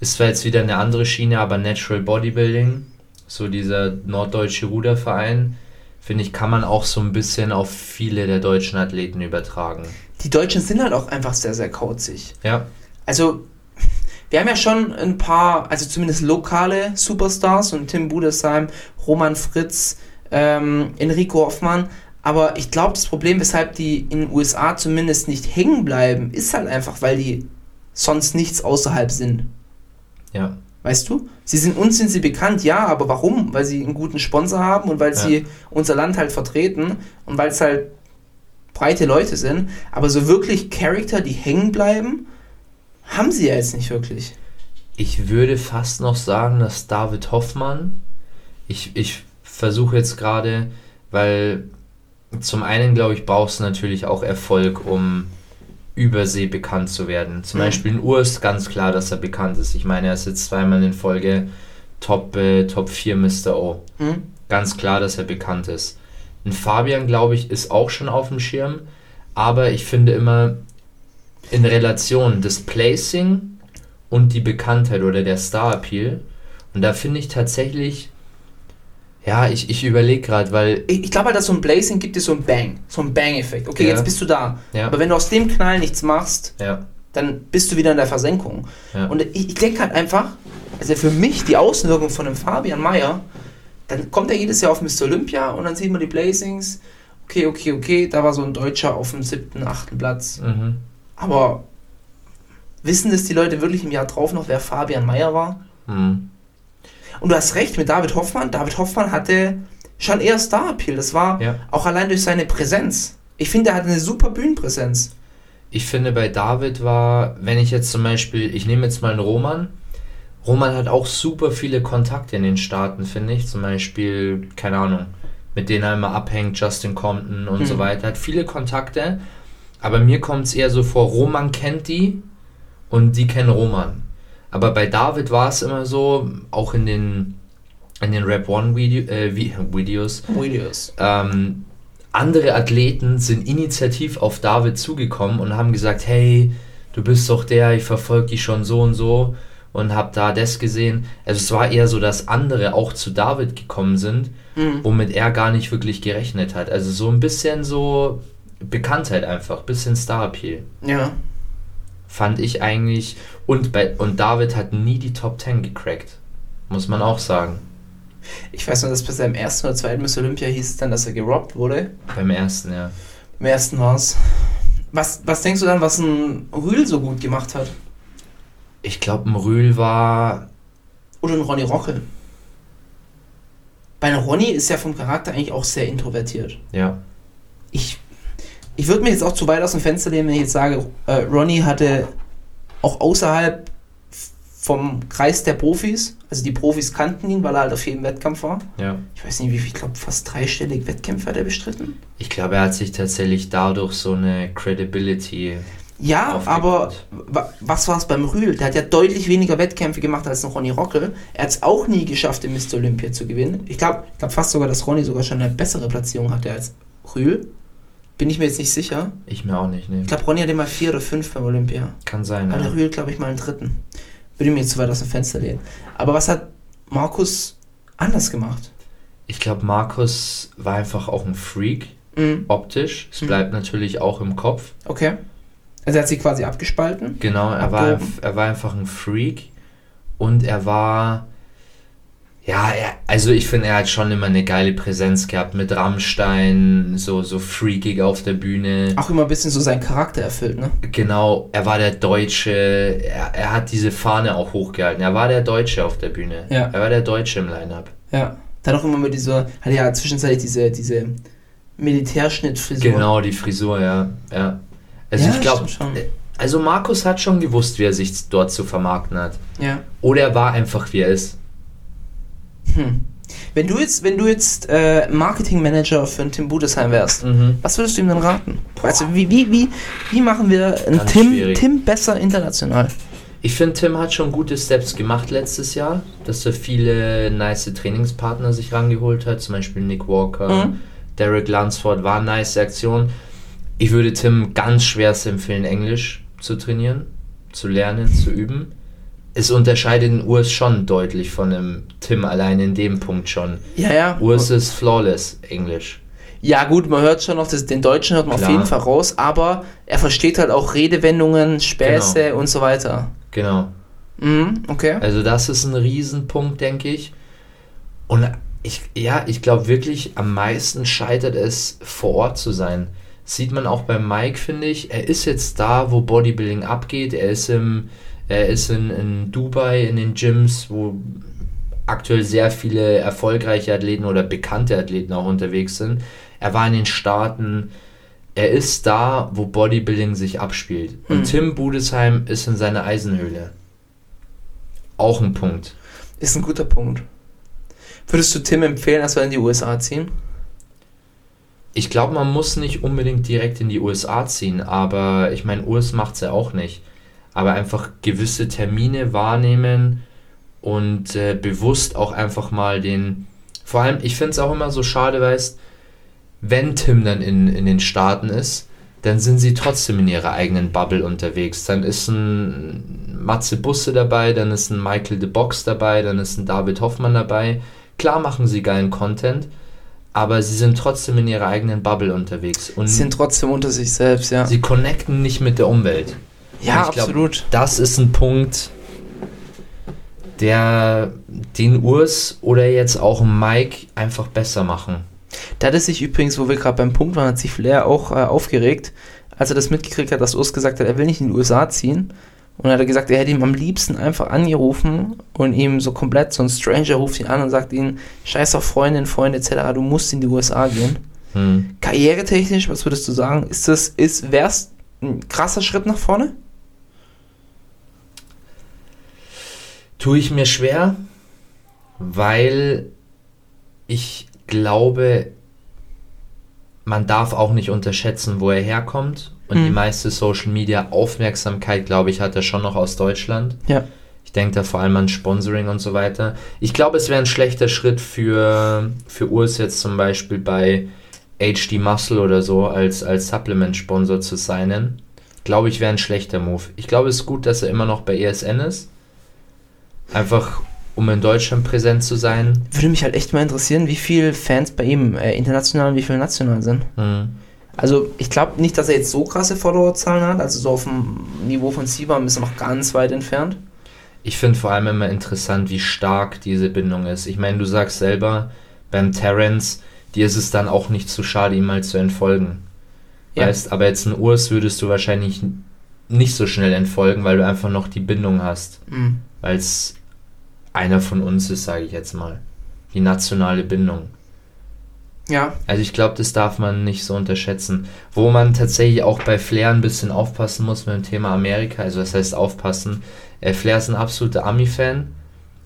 [SPEAKER 2] ist zwar jetzt wieder eine andere Schiene, aber Natural Bodybuilding, so dieser norddeutsche Ruderverein, finde ich, kann man auch so ein bisschen auf viele der deutschen Athleten übertragen.
[SPEAKER 1] Die Deutschen sind halt auch einfach sehr, sehr kauzig.
[SPEAKER 2] Ja,
[SPEAKER 1] Also, wir haben ja schon ein paar, also zumindest lokale Superstars und Tim Budesheim, Roman Fritz, ähm, Enrico Hoffmann. Aber ich glaube, das Problem, weshalb die in den USA zumindest nicht hängen bleiben, ist halt einfach, weil die sonst nichts außerhalb sind.
[SPEAKER 2] ja,
[SPEAKER 1] Weißt du? Sie sind uns sind sie bekannt, ja, aber warum? Weil sie einen guten Sponsor haben und weil
[SPEAKER 2] Ja.
[SPEAKER 1] sie unser Land halt vertreten und weil es halt breite Leute sind. Aber so wirklich Charakter, die hängen bleiben, haben sie ja jetzt nicht wirklich.
[SPEAKER 2] Ich würde fast noch sagen, dass David Hoffmann, ich, ich versuche jetzt gerade, weil zum einen, glaube ich, brauchst du natürlich auch Erfolg, um übersee bekannt zu werden. Zum
[SPEAKER 1] Mhm.
[SPEAKER 2] Beispiel in Urs ganz klar, dass er bekannt ist. Ich meine, er ist jetzt zweimal in Folge Top, äh, Top 4 Mr. O.
[SPEAKER 1] Hm?
[SPEAKER 2] Ganz klar, dass er bekannt ist. Ein Fabian, glaube ich, ist auch schon auf dem Schirm, aber ich finde immer in Relation das Placing und die Bekanntheit oder der Star-Appeal. Und da finde ich tatsächlich, ja, ich, ich überlege gerade, weil,
[SPEAKER 1] Ich, ich glaube halt, dass so ein Blazing gibt dir so ein Bang, so ein Bang-Effekt. Okay,
[SPEAKER 2] Ja.
[SPEAKER 1] jetzt bist du da.
[SPEAKER 2] Ja.
[SPEAKER 1] Aber wenn du aus dem Knall nichts machst,
[SPEAKER 2] ja,
[SPEAKER 1] dann bist du wieder in der Versenkung. Und ich, ich denke halt einfach, also für mich die Außenwirkung von einem Fabian Mayer, dann kommt er jedes Jahr auf Mr. Olympia und dann sieht man die Blazings. Okay, okay, okay, da war so ein Deutscher auf dem siebten, achten Platz.
[SPEAKER 2] mhm.
[SPEAKER 1] Aber wissen das die Leute wirklich im Jahr drauf noch, wer Fabian Mayer war?
[SPEAKER 2] Mhm.
[SPEAKER 1] Und du hast recht mit David Hoffmann. David Hoffmann hatte schon eher Star-Appeal. Das war
[SPEAKER 2] Ja.
[SPEAKER 1] auch allein durch seine Präsenz. Ich finde, er hat eine super Bühnenpräsenz.
[SPEAKER 2] Ich finde bei David war, wenn ich jetzt zum Beispiel, ich nehme jetzt mal einen Roman. Roman hat auch super viele Kontakte in den Staaten, finde ich. Zum Beispiel, keine Ahnung, mit denen er immer abhängt, Justin Compton und so
[SPEAKER 1] Mhm.
[SPEAKER 2] weiter. Hat viele Kontakte. Aber mir kommt es eher so vor, Roman kennt die und die kennen Roman. Aber bei David war es immer so, auch in den, in den Rap One Video, äh, Vi- Videos,
[SPEAKER 1] Videos.
[SPEAKER 2] ähm, andere Athleten sind initiativ auf David zugekommen und haben gesagt, hey, du bist doch der, ich verfolge dich schon so und so und hab da das gesehen. Also es war eher so, dass andere auch zu David gekommen sind,
[SPEAKER 1] Mhm.
[SPEAKER 2] womit er gar nicht wirklich gerechnet hat. Also so ein bisschen so Bekanntheit einfach, bisschen Star-Appeal.
[SPEAKER 1] Ja.
[SPEAKER 2] Fand ich eigentlich. Und, bei, und David hat nie die Top 10 gecrackt. Muss man auch sagen.
[SPEAKER 1] Ich weiß noch, dass bei seinem ersten oder zweiten Miss Olympia hieß es dann, dass er gerobbt wurde.
[SPEAKER 2] Beim ersten, ja.
[SPEAKER 1] Im ersten war es. Was, was denkst du dann, was ein Rühl so gut gemacht hat?
[SPEAKER 2] Ich glaube, ein Rühl war
[SPEAKER 1] Oder ein Ronny Rockel? Bei Ronny ist er vom Charakter eigentlich auch sehr introvertiert.
[SPEAKER 2] Ja,
[SPEAKER 1] Ich, ich würde mir jetzt auch zu weit aus dem Fenster lehnen, wenn ich jetzt sage, äh, Ronny hatte auch außerhalb vom Kreis der Profis, also die Profis kannten ihn, weil er halt auf jedem Wettkampf war.
[SPEAKER 2] ja.
[SPEAKER 1] Ich weiß nicht, wie viel, ich glaube fast dreistellig Wettkämpfe hat er bestritten.
[SPEAKER 2] Ich glaube, er hat sich tatsächlich dadurch so eine Credibility.
[SPEAKER 1] Ja,
[SPEAKER 2] aufgebaut.
[SPEAKER 1] aber wa- was war es beim Rühl? Der hat ja deutlich weniger Wettkämpfe gemacht als ein Ronny Rockel. Er hat es auch nie geschafft, den Mr. Olympia zu gewinnen. Ich glaube ich glaub fast sogar, dass Ronny sogar schon eine bessere Platzierung hatte als Rühl. Bin ich mir jetzt nicht sicher.
[SPEAKER 2] Ich mir auch nicht, ne?
[SPEAKER 1] Ich glaube, Ronny hatte mal vier oder fünf beim Olympia.
[SPEAKER 2] Kann sein,
[SPEAKER 1] Aber
[SPEAKER 2] ja.
[SPEAKER 1] Rühl, glaube ich, mal einen dritten. Würde mir jetzt zu weit aus dem Fenster lehnen. Aber was hat Markus anders gemacht?
[SPEAKER 2] Ich glaube, Markus war einfach auch ein Freak,
[SPEAKER 1] Mhm.
[SPEAKER 2] optisch. Es
[SPEAKER 1] Mhm.
[SPEAKER 2] bleibt natürlich auch im Kopf.
[SPEAKER 1] Okay. Also er hat sich quasi abgespalten.
[SPEAKER 2] Genau, er war, er war einfach ein Freak. Und er war. Ja, er, also ich finde, er hat schon immer eine geile Präsenz gehabt mit Rammstein, so, so freakig auf der Bühne.
[SPEAKER 1] Auch immer ein bisschen so seinen Charakter erfüllt, ne?
[SPEAKER 2] Genau, er war der Deutsche, er, er hat diese Fahne auch hochgehalten. Er war der Deutsche auf der Bühne.
[SPEAKER 1] Ja.
[SPEAKER 2] Er war der Deutsche im Line-Up.
[SPEAKER 1] Ja. Dann auch immer mit dieser, hat ja zwischenzeitlich diese, diese Militärschnittfrisur.
[SPEAKER 2] Genau, die Frisur, ja. ja. Also
[SPEAKER 1] Ja,
[SPEAKER 2] ich glaube,
[SPEAKER 1] schon.
[SPEAKER 2] also Markus hat schon gewusst, wie er sich dort zu vermarkten hat.
[SPEAKER 1] Ja.
[SPEAKER 2] Oder er war einfach, wie er ist.
[SPEAKER 1] Hm. Wenn du jetzt, wenn du jetzt äh, Marketingmanager für einen Tim Budesheim wärst,
[SPEAKER 2] Mhm.
[SPEAKER 1] was würdest du ihm denn raten? Also wie, wie, wie, wie machen wir einen Tim,
[SPEAKER 2] schwierig.
[SPEAKER 1] Tim besser international?
[SPEAKER 2] Ich finde, Tim hat schon gute Steps gemacht letztes Jahr, dass er viele nice Trainingspartner sich rangeholt hat, zum Beispiel Nick Walker,
[SPEAKER 1] Mhm.
[SPEAKER 2] Derek Lunsford, war eine nice Aktion. Ich würde Tim ganz schwer empfehlen, Englisch zu trainieren, zu lernen, zu üben. Es unterscheidet den Urs schon deutlich von dem Tim allein in dem Punkt schon.
[SPEAKER 1] Ja, ja.
[SPEAKER 2] Urs ist flawless Englisch.
[SPEAKER 1] Ja, gut, man hört schon auf das, den Deutschen hört man auf
[SPEAKER 2] Klar.
[SPEAKER 1] jeden Fall raus, aber er versteht halt auch Redewendungen, Späße
[SPEAKER 2] Genau.
[SPEAKER 1] und so weiter.
[SPEAKER 2] Genau.
[SPEAKER 1] Mhm, okay.
[SPEAKER 2] Also das ist ein Riesenpunkt, denke ich. Und ich, ja, ich glaube wirklich, am meisten scheitert es, vor Ort zu sein. Sieht man auch bei Mike, finde ich. Er ist jetzt da, wo Bodybuilding abgeht. Er ist, im, er ist in, in Dubai, in den Gyms, wo aktuell sehr viele erfolgreiche Athleten oder bekannte Athleten auch unterwegs sind. Er war in den Staaten. Er ist da, wo Bodybuilding sich abspielt. Und
[SPEAKER 1] Mhm.
[SPEAKER 2] Tim Budesheim ist in seiner Eisenhöhle. Auch ein Punkt.
[SPEAKER 1] Ist ein guter Punkt. Würdest du Tim empfehlen, dass wir in die USA ziehen?
[SPEAKER 2] Ich glaube, man muss nicht unbedingt direkt in die USA ziehen, aber ich meine, Urs macht es ja auch nicht. Aber einfach gewisse Termine wahrnehmen und äh, bewusst auch einfach mal den. Vor allem, ich finde es auch immer so schade, weißt wenn Tim dann in, in den Staaten ist, dann sind sie trotzdem in ihrer eigenen Bubble unterwegs. Dann ist ein Matze Busse dabei, dann ist ein Michael de Box dabei, dann ist ein David Hoffmann dabei. Klar machen sie geilen Content, aber sie sind trotzdem in ihrer eigenen Bubble unterwegs. Und
[SPEAKER 1] Sind trotzdem unter sich selbst, ja.
[SPEAKER 2] sie connecten nicht mit der Umwelt.
[SPEAKER 1] Ja,
[SPEAKER 2] glaub,
[SPEAKER 1] absolut.
[SPEAKER 2] Das ist ein Punkt, der den Urs oder jetzt auch Mike einfach besser machen.
[SPEAKER 1] Da hat sich übrigens, wo wir gerade beim Punkt waren, hat sich Flair auch äh, aufgeregt, als er das mitgekriegt hat, dass Urs gesagt hat, er will nicht in die USA ziehen. Und hat er gesagt, er hätte ihm am liebsten einfach angerufen und ihm so komplett, so ein Stranger ruft ihn an und sagt ihm, scheiß auf Freundin, Freunde etc., du musst in die USA gehen.
[SPEAKER 2] Hm.
[SPEAKER 1] Karrieretechnisch, was würdest du sagen? Ist das, ist, wär's ein krasser Schritt nach vorne?
[SPEAKER 2] Tue ich mir schwer, weil ich glaube, man darf auch nicht unterschätzen, wo er herkommt. Und
[SPEAKER 1] Mhm.
[SPEAKER 2] die meiste Social Media Aufmerksamkeit, glaube ich, hat er schon noch aus Deutschland.
[SPEAKER 1] Ja.
[SPEAKER 2] Ich denke da vor allem an Sponsoring und so weiter. Ich glaube, es wäre ein schlechter Schritt für, für Urs jetzt zum Beispiel bei HD Muscle oder so als, als Supplement-Sponsor zu signen. Glaube ich, wäre ein schlechter Move. Ich glaube, es ist gut, dass er immer noch bei ESN ist. Einfach, um in Deutschland präsent zu sein.
[SPEAKER 1] Würde mich halt echt mal interessieren, wie viele Fans bei ihm äh, international und wie viele national sind.
[SPEAKER 2] Hm.
[SPEAKER 1] Also ich glaube nicht, dass er jetzt so krasse Followerzahlen hat. Also so auf dem Niveau von Sibam ist er noch ganz weit entfernt.
[SPEAKER 2] Ich finde vor allem immer interessant, wie stark diese Bindung ist. Ich meine, du sagst selber, beim Terence, dir ist es dann auch nicht zu schade, ihm mal zu entfolgen.
[SPEAKER 1] Ja.
[SPEAKER 2] Weißt, aber jetzt ein Urs würdest du wahrscheinlich nicht so schnell entfolgen, weil du einfach noch die Bindung hast.
[SPEAKER 1] Mhm.
[SPEAKER 2] Weil es einer von uns ist, sage ich jetzt mal. Die nationale Bindung.
[SPEAKER 1] Ja,
[SPEAKER 2] Also ich glaube, das darf man nicht so unterschätzen. Wo man tatsächlich auch bei Flair ein bisschen aufpassen muss mit dem Thema Amerika, also das heißt aufpassen. Äh, Flair ist ein absoluter Ami-Fan.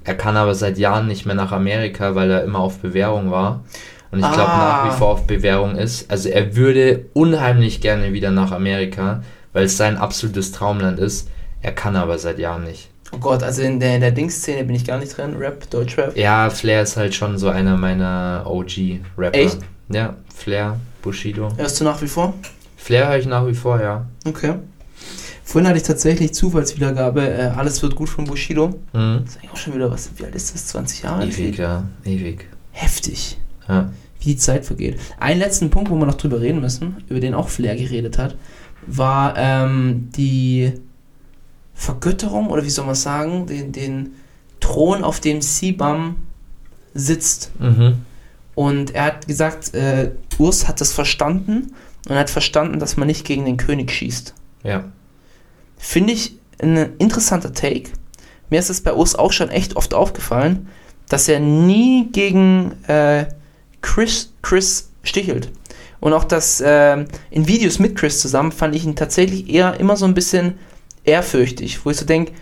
[SPEAKER 2] Er kann aber seit Jahren nicht mehr nach Amerika, weil er immer auf Bewährung war. Und ich glaube
[SPEAKER 1] Ah.
[SPEAKER 2] nach wie vor auf Bewährung ist. Also er würde unheimlich gerne wieder nach Amerika, weil es sein absolutes Traumland ist. Er kann aber seit Jahren nicht.
[SPEAKER 1] Oh Gott, also in der, in der Dings-Szene bin ich gar nicht drin. Rap, Deutschrap.
[SPEAKER 2] Ja, Flair ist halt schon so einer meiner OG-Rapper.
[SPEAKER 1] Echt?
[SPEAKER 2] Ja, Flair, Bushido.
[SPEAKER 1] Hörst du nach wie vor?
[SPEAKER 2] Flair höre ich nach wie vor, ja.
[SPEAKER 1] Okay. Vorhin hatte ich tatsächlich Zufallswiedergabe, äh, alles wird gut von Bushido.
[SPEAKER 2] Mhm.
[SPEAKER 1] Das ist eigentlich auch schon wieder was. Wie alt ist das? 20 Jahre?
[SPEAKER 2] Ewig, ja. Ewig.
[SPEAKER 1] Heftig.
[SPEAKER 2] Ja.
[SPEAKER 1] wie die Zeit vergeht. Einen letzten Punkt, wo wir noch drüber reden müssen, über den auch Flair geredet hat, war ähm, die Vergötterung, oder wie soll man sagen, den, den Thron, auf dem Sibam sitzt.
[SPEAKER 2] Mhm.
[SPEAKER 1] Und er hat gesagt, äh, Urs hat das verstanden und hat verstanden, dass man nicht gegen den König schießt.
[SPEAKER 2] Ja.
[SPEAKER 1] Finde ich ein interessanter Take. Mir ist es bei Urs auch schon echt oft aufgefallen, dass er nie gegen äh, Chris, Chris stichelt. Und auch das äh, in Videos mit Chris zusammen fand ich ihn tatsächlich eher immer so ein bisschen ehrfürchtig, wo ich so denke,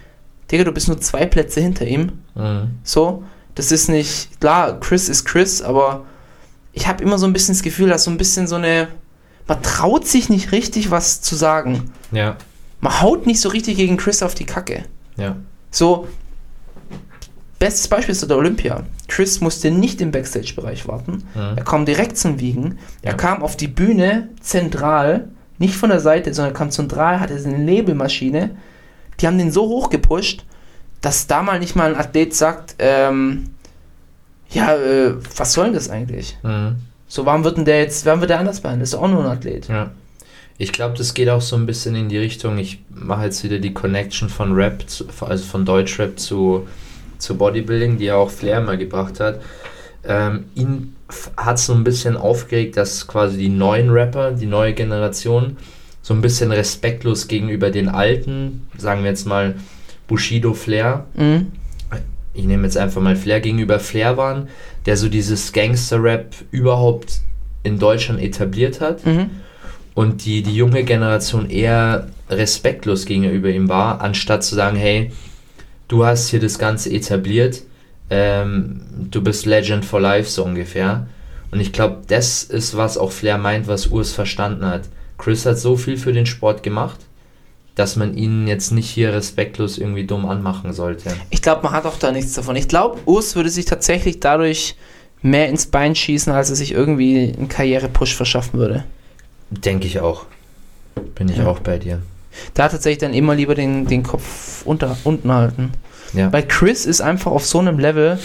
[SPEAKER 1] Digga, du bist nur zwei Plätze hinter ihm.
[SPEAKER 2] Mhm.
[SPEAKER 1] So, das ist nicht, klar, Chris ist Chris, aber ich habe immer so ein bisschen das Gefühl, dass so ein bisschen so eine, man traut sich nicht richtig was zu sagen.
[SPEAKER 2] Ja.
[SPEAKER 1] Man haut nicht so richtig gegen Chris auf die Kacke.
[SPEAKER 2] Ja.
[SPEAKER 1] So, bestes Beispiel ist der Olympia. Chris musste nicht im Backstage-Bereich warten.
[SPEAKER 2] Mhm.
[SPEAKER 1] Er kam direkt zum Wiegen. Er
[SPEAKER 2] Ja.
[SPEAKER 1] kam auf die Bühne zentral, nicht von der Seite, sondern kam zentral, hatte eine Nebelmaschine. Die haben den so hoch gepusht, dass da mal nicht mal ein Athlet sagt, ähm, ja, äh, was soll denn das eigentlich?
[SPEAKER 2] Mhm.
[SPEAKER 1] So, warum wird denn der jetzt, warum wird der anders behandelt? Das ist doch auch nur ein Athlet.
[SPEAKER 2] Ja. Ich glaube, das geht auch so ein bisschen in die Richtung, ich mache jetzt wieder die Connection von Rap, zu, also von Deutschrap zu, zu Bodybuilding, die ja auch Flair mal gebracht hat. Ähm, ihn hat so ein bisschen aufgeregt, dass quasi die neuen Rapper, die neue Generation, so ein bisschen respektlos gegenüber den alten, sagen wir jetzt mal Bushido Flair,
[SPEAKER 1] Mhm.
[SPEAKER 2] ich nehme jetzt einfach mal Flair gegenüber Flair waren, der so dieses Gangster-Rap überhaupt in Deutschland etabliert hat
[SPEAKER 1] Mhm.
[SPEAKER 2] und die, die junge Generation eher respektlos gegenüber ihm war, anstatt zu sagen, hey, du hast hier das Ganze etabliert, ähm, du bist Legend for Life so ungefähr. Und ich glaube, das ist, was auch Flair meint, was Urs verstanden hat. Chris hat so viel für den Sport gemacht, dass man ihn jetzt nicht hier respektlos irgendwie dumm anmachen sollte.
[SPEAKER 1] Ich glaube, man hat auch da nichts davon. Ich glaube, Urs würde sich tatsächlich dadurch mehr ins Bein schießen, als er sich irgendwie einen Karrierepush verschaffen würde.
[SPEAKER 2] Denke ich auch. Bin ich
[SPEAKER 1] Ja.
[SPEAKER 2] auch bei dir.
[SPEAKER 1] Da tatsächlich dann immer lieber den, den Kopf unter, unten halten.
[SPEAKER 2] Ja.
[SPEAKER 1] Weil Chris ist einfach auf so einem Level.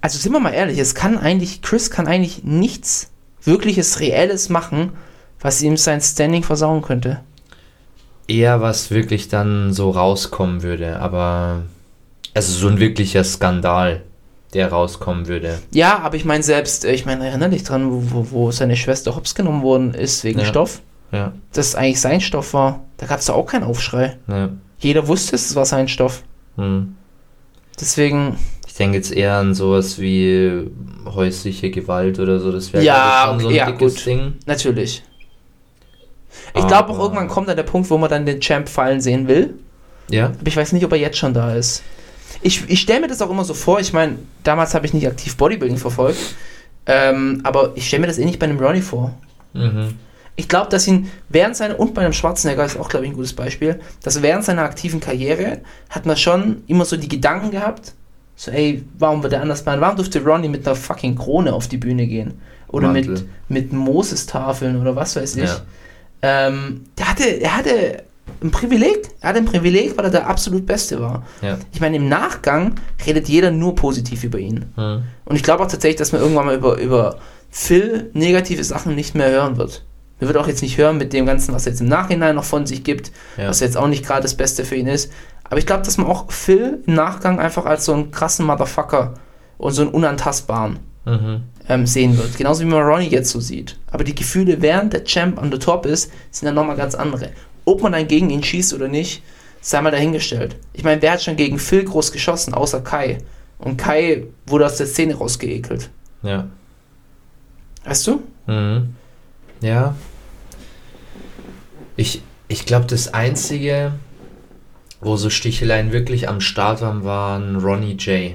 [SPEAKER 1] Also sind wir mal ehrlich, es kann eigentlich, Chris kann eigentlich nichts wirkliches Reelles machen, was ihm sein Standing versauen könnte.
[SPEAKER 2] eher was wirklich dann so rauskommen würde, aber also so ein wirklicher Skandal, der rauskommen würde.
[SPEAKER 1] Ja, aber ich meine selbst, äh, ich meine, erinnere dich dran, wo, wo, seine Schwester hops genommen worden ist wegen
[SPEAKER 2] Ja.
[SPEAKER 1] Stoff.
[SPEAKER 2] Ja,
[SPEAKER 1] Das eigentlich sein Stoff war. Da gab es doch auch keinen Aufschrei.
[SPEAKER 2] ne.
[SPEAKER 1] Jeder wusste, es war sein Stoff.
[SPEAKER 2] Hm.
[SPEAKER 1] Deswegen,
[SPEAKER 2] Ich denke jetzt eher an sowas wie häusliche Gewalt oder so. Das wäre
[SPEAKER 1] Ja,
[SPEAKER 2] schon so ein
[SPEAKER 1] ja,
[SPEAKER 2] dickes
[SPEAKER 1] gut.
[SPEAKER 2] Ding.
[SPEAKER 1] Natürlich. Ich glaube auch irgendwann kommt dann der Punkt, wo man dann den Champ fallen sehen will.
[SPEAKER 2] Ja,
[SPEAKER 1] Aber ich weiß nicht, ob er jetzt schon da ist. Ich, ich stelle mir das auch immer so vor. Ich meine, damals habe ich nicht aktiv Bodybuilding verfolgt. Ähm, aber ich stelle mir das eh nicht bei einem Ronnie vor.
[SPEAKER 2] mhm.
[SPEAKER 1] Ich glaube, dass ihn während seiner, und bei einem Schwarzenegger ist auch, glaube ich, ein gutes Beispiel, dass während seiner aktiven Karriere hat man schon immer so die Gedanken gehabt, so, ey, warum wird er anders behandelt? Warum durfte Ronnie mit einer fucking Krone auf die Bühne gehen? Oder mit,
[SPEAKER 2] Mantel.
[SPEAKER 1] mit Moses-Tafeln oder was weiß ich.
[SPEAKER 2] Ja.
[SPEAKER 1] Ähm, der hatte, er hatte ein Privileg. Er hatte ein Privileg, weil er der absolut Beste war.
[SPEAKER 2] ja.
[SPEAKER 1] Ich meine, im Nachgang redet jeder nur positiv über ihn.
[SPEAKER 2] Mhm.
[SPEAKER 1] Und ich glaube auch tatsächlich, dass man irgendwann mal über, über Phil negative Sachen nicht mehr hören wird. Man wird auch jetzt nicht hören mit dem Ganzen, was er jetzt im Nachhinein noch von sich gibt,
[SPEAKER 2] Ja.
[SPEAKER 1] was jetzt auch nicht gerade das Beste für ihn ist. Aber ich glaube, dass man auch Phil im Nachgang einfach als so einen krassen Motherfucker und so einen unantastbaren
[SPEAKER 2] Mhm.
[SPEAKER 1] ähm, sehen wird. Genauso wie man Ronnie jetzt so sieht. Aber die Gefühle, während der Champ on the top ist, sind dann nochmal ganz andere. Ob man dann gegen ihn schießt oder nicht, sei mal dahingestellt. Ich meine, wer hat schon gegen Phil groß geschossen, außer Kai? Und Kai wurde aus der Szene rausgeekelt.
[SPEAKER 2] Ja.
[SPEAKER 1] Weißt du?
[SPEAKER 2] Mhm. Ja. Ich, ich glaube, das Einzige, wo so Sticheleien wirklich am Start waren, waren Ronnie J.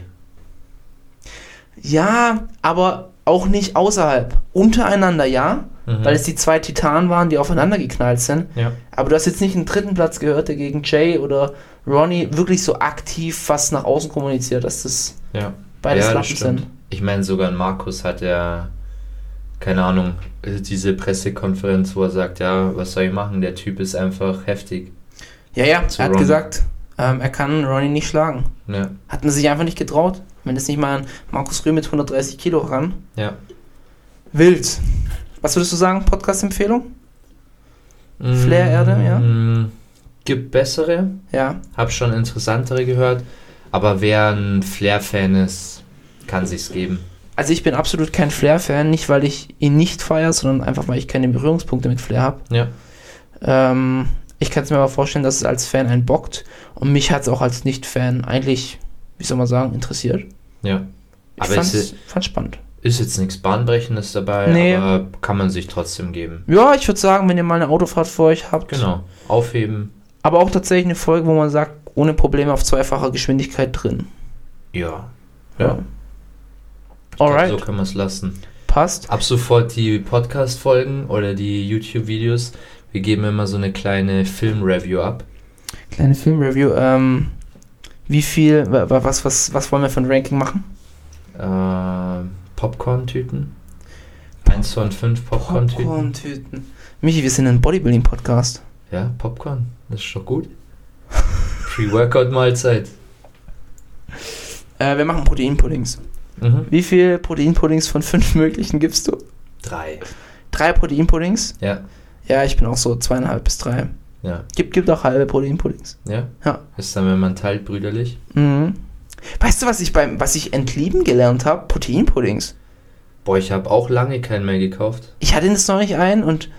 [SPEAKER 1] Ja, aber auch nicht außerhalb. Untereinander ja,
[SPEAKER 2] Mhm.
[SPEAKER 1] weil es die zwei Titanen waren, die aufeinander geknallt sind.
[SPEAKER 2] Ja.
[SPEAKER 1] Aber du hast jetzt nicht einen dritten Platz gehört, der gegen Jay oder Ronnie wirklich so aktiv fast nach außen kommuniziert, dass das
[SPEAKER 2] Ja.
[SPEAKER 1] beides
[SPEAKER 2] ja, das
[SPEAKER 1] sind.
[SPEAKER 2] Ich meine, sogar Markus hat ja, keine Ahnung, äh, diese Pressekonferenz, wo er sagt, ja, was soll ich machen? Der Typ ist einfach heftig.
[SPEAKER 1] Ja, ja,
[SPEAKER 2] Zu
[SPEAKER 1] er hat
[SPEAKER 2] Ronnie.
[SPEAKER 1] gesagt, ähm, er kann Ronnie nicht schlagen.
[SPEAKER 2] Ja.
[SPEAKER 1] Hat man sich einfach nicht getraut. Wenn es nicht mal ein Markus Rühl mit 130 Kilo ran.
[SPEAKER 2] Ja.
[SPEAKER 1] Wild. Was würdest du sagen? Podcast-Empfehlung? Flair-Erde, ja?
[SPEAKER 2] Mm, Gibt bessere,
[SPEAKER 1] Ja.
[SPEAKER 2] hab schon interessantere gehört, aber wer ein Flair-Fan ist, kann sich's geben.
[SPEAKER 1] Also ich bin absolut kein Flair-Fan, nicht weil ich ihn nicht feiere, sondern einfach weil ich keine Berührungspunkte mit Flair habe.
[SPEAKER 2] Ja.
[SPEAKER 1] Ähm, ich kann es mir aber vorstellen, dass es als Fan einen bockt und mich hat es auch als Nicht-Fan eigentlich, wie soll man sagen, interessiert.
[SPEAKER 2] Ja.
[SPEAKER 1] Ich
[SPEAKER 2] Aber
[SPEAKER 1] fand's,
[SPEAKER 2] es
[SPEAKER 1] fand's spannend.
[SPEAKER 2] ist jetzt nichts Bahnbrechendes dabei,
[SPEAKER 1] Nee.
[SPEAKER 2] aber kann man sich trotzdem geben.
[SPEAKER 1] Ja, ich würde sagen, wenn ihr mal eine Autofahrt vor euch habt,
[SPEAKER 2] Genau. Aufheben.
[SPEAKER 1] aber auch tatsächlich eine Folge, wo man sagt, ohne Probleme auf zweifacher Geschwindigkeit drin.
[SPEAKER 2] Ja.
[SPEAKER 1] Ja.
[SPEAKER 2] Ja. Glaub,
[SPEAKER 1] Alright,
[SPEAKER 2] So kann man es lassen.
[SPEAKER 1] passt.
[SPEAKER 2] Ab sofort die Podcast-Folgen oder die YouTube-Videos. Wir geben immer so eine kleine Film-Review ab.
[SPEAKER 1] Kleine Filmreview. Ähm, wie viel, wa- wa- was, was, was wollen wir für ein Ranking machen?
[SPEAKER 2] Äh, Popcorn-Tüten. 1 von 5 Popcorn-Tüten.
[SPEAKER 1] Popcorn-Tüten. Michi, wir sind ein Bodybuilding-Podcast.
[SPEAKER 2] Ja, Popcorn. Das ist doch gut. Pre-Workout-Mahlzeit.
[SPEAKER 1] Äh, wir machen Proteinpuddings.
[SPEAKER 2] Mhm.
[SPEAKER 1] Wie viel Proteinpuddings von fünf (laughs) möglichen gibst du?
[SPEAKER 2] Drei.
[SPEAKER 1] Drei Proteinpuddings?
[SPEAKER 2] Ja,
[SPEAKER 1] Ja, ich bin auch so zweieinhalb bis drei.
[SPEAKER 2] ja,
[SPEAKER 1] Gibt, gibt auch halbe Proteinpuddings.
[SPEAKER 2] ja.
[SPEAKER 1] Ja.
[SPEAKER 2] Ist dann, wenn man teilt, brüderlich.
[SPEAKER 1] Mhm. Weißt du, was ich beim, was ich entlieben gelernt habe? Proteinpuddings.
[SPEAKER 2] Boah, ich habe auch lange keinen mehr gekauft.
[SPEAKER 1] Ich hatte das neulich ein und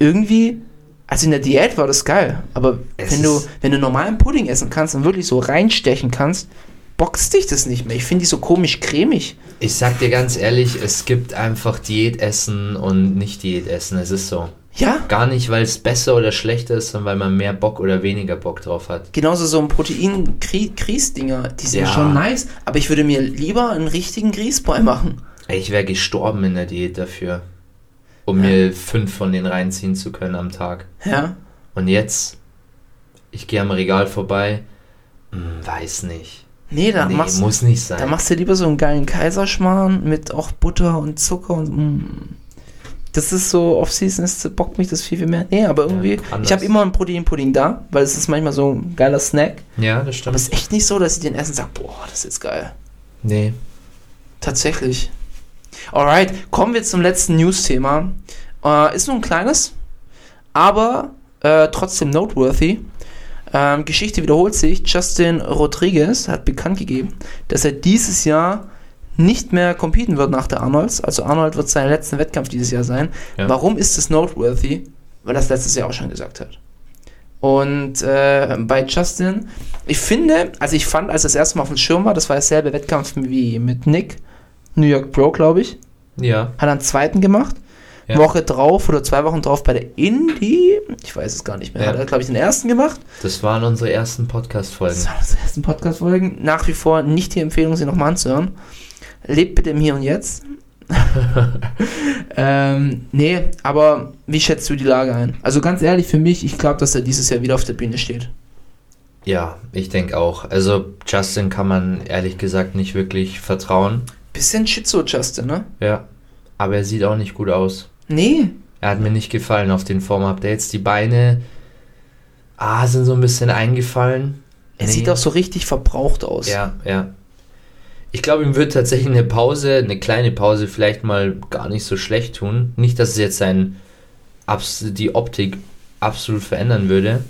[SPEAKER 1] irgendwie, also in der Diät war das geil. Aber
[SPEAKER 2] Es
[SPEAKER 1] wenn du, wenn du normalen Pudding essen kannst und wirklich so reinstechen kannst, boxt dich das nicht mehr. Ich finde die so komisch cremig.
[SPEAKER 2] Ich sag dir ganz ehrlich, es gibt einfach Diätessen und nicht Diätessen. Es ist so.
[SPEAKER 1] Ja,
[SPEAKER 2] Gar nicht, weil es besser oder schlechter ist, sondern weil man mehr Bock oder weniger Bock drauf hat.
[SPEAKER 1] genauso so ein Protein-Grieß-Dinger, die sind
[SPEAKER 2] Ja.
[SPEAKER 1] schon nice. Aber ich würde mir lieber einen richtigen Grießbrei machen.
[SPEAKER 2] Ich wäre gestorben in der Diät dafür, um mir fünf von denen reinziehen zu können am Tag.
[SPEAKER 1] Ja.
[SPEAKER 2] Und jetzt, ich gehe am Regal vorbei, hm, weiß nicht.
[SPEAKER 1] Nee, da
[SPEAKER 2] nee,
[SPEAKER 1] machst
[SPEAKER 2] muss nicht sein.
[SPEAKER 1] Da machst du lieber so einen geilen Kaiserschmarrn mit auch Butter und Zucker und mm. Das ist so, Off-Season ist, bockt mich das viel, viel mehr. Nee, aber irgendwie,
[SPEAKER 2] Ja,
[SPEAKER 1] ich habe immer einen Proteinpudding da, weil es ist manchmal so ein geiler Snack.
[SPEAKER 2] ja, das
[SPEAKER 1] Aber
[SPEAKER 2] stimmt.
[SPEAKER 1] es ist echt nicht so, dass ich den essen und sage, boah, das ist jetzt geil.
[SPEAKER 2] nee.
[SPEAKER 1] Tatsächlich. Alright, kommen wir zum letzten News-Thema. Äh, ist nur ein kleines, aber äh, trotzdem noteworthy. Ähm, Geschichte wiederholt sich. Justin Rodriguez hat bekannt gegeben, dass er dieses Jahr nicht mehr competen wird nach der Arnolds. Also Arnold wird sein letzter Wettkampf dieses Jahr sein.
[SPEAKER 2] Ja.
[SPEAKER 1] Warum ist es noteworthy? Weil er das letztes Jahr auch schon gesagt hat. Und äh, bei Justin Ich finde, also ich fand, als das erste Mal auf dem Schirm war, das war derselbe Wettkampf wie mit Nick, New York Pro, glaube ich.
[SPEAKER 2] Ja.
[SPEAKER 1] Hat er einen zweiten gemacht.
[SPEAKER 2] Ja.
[SPEAKER 1] Woche drauf oder zwei Wochen drauf bei der Indie, ich weiß es gar nicht mehr,
[SPEAKER 2] Ja.
[SPEAKER 1] hat er, glaube ich, den ersten gemacht.
[SPEAKER 2] Das waren unsere ersten Podcast-Folgen.
[SPEAKER 1] Das waren unsere ersten Podcast-Folgen. Nach wie vor nicht die Empfehlung, sie nochmal anzuhören. Lebt bitte im Hier und Jetzt. (laughs) ähm, nee, aber wie schätzt du die Lage ein? Also ganz ehrlich, für mich, ich glaube, dass er dieses Jahr wieder auf der Bühne steht.
[SPEAKER 2] Ja, ich denke auch. Also Justin kann man ehrlich gesagt nicht wirklich vertrauen.
[SPEAKER 1] Bisschen Schizo, Justin, ne?
[SPEAKER 2] Ja. Aber er sieht auch nicht gut aus.
[SPEAKER 1] Nee.
[SPEAKER 2] Er hat mir nicht gefallen auf den Form-Updates. Die Beine ah, sind so ein bisschen eingefallen.
[SPEAKER 1] Er
[SPEAKER 2] Nee.
[SPEAKER 1] sieht auch so richtig verbraucht aus.
[SPEAKER 2] Ja, ja. Ich glaube, ihm wird tatsächlich eine Pause, eine kleine Pause vielleicht mal gar nicht so schlecht tun. Nicht, dass es jetzt sein, die Optik absolut verändern würde.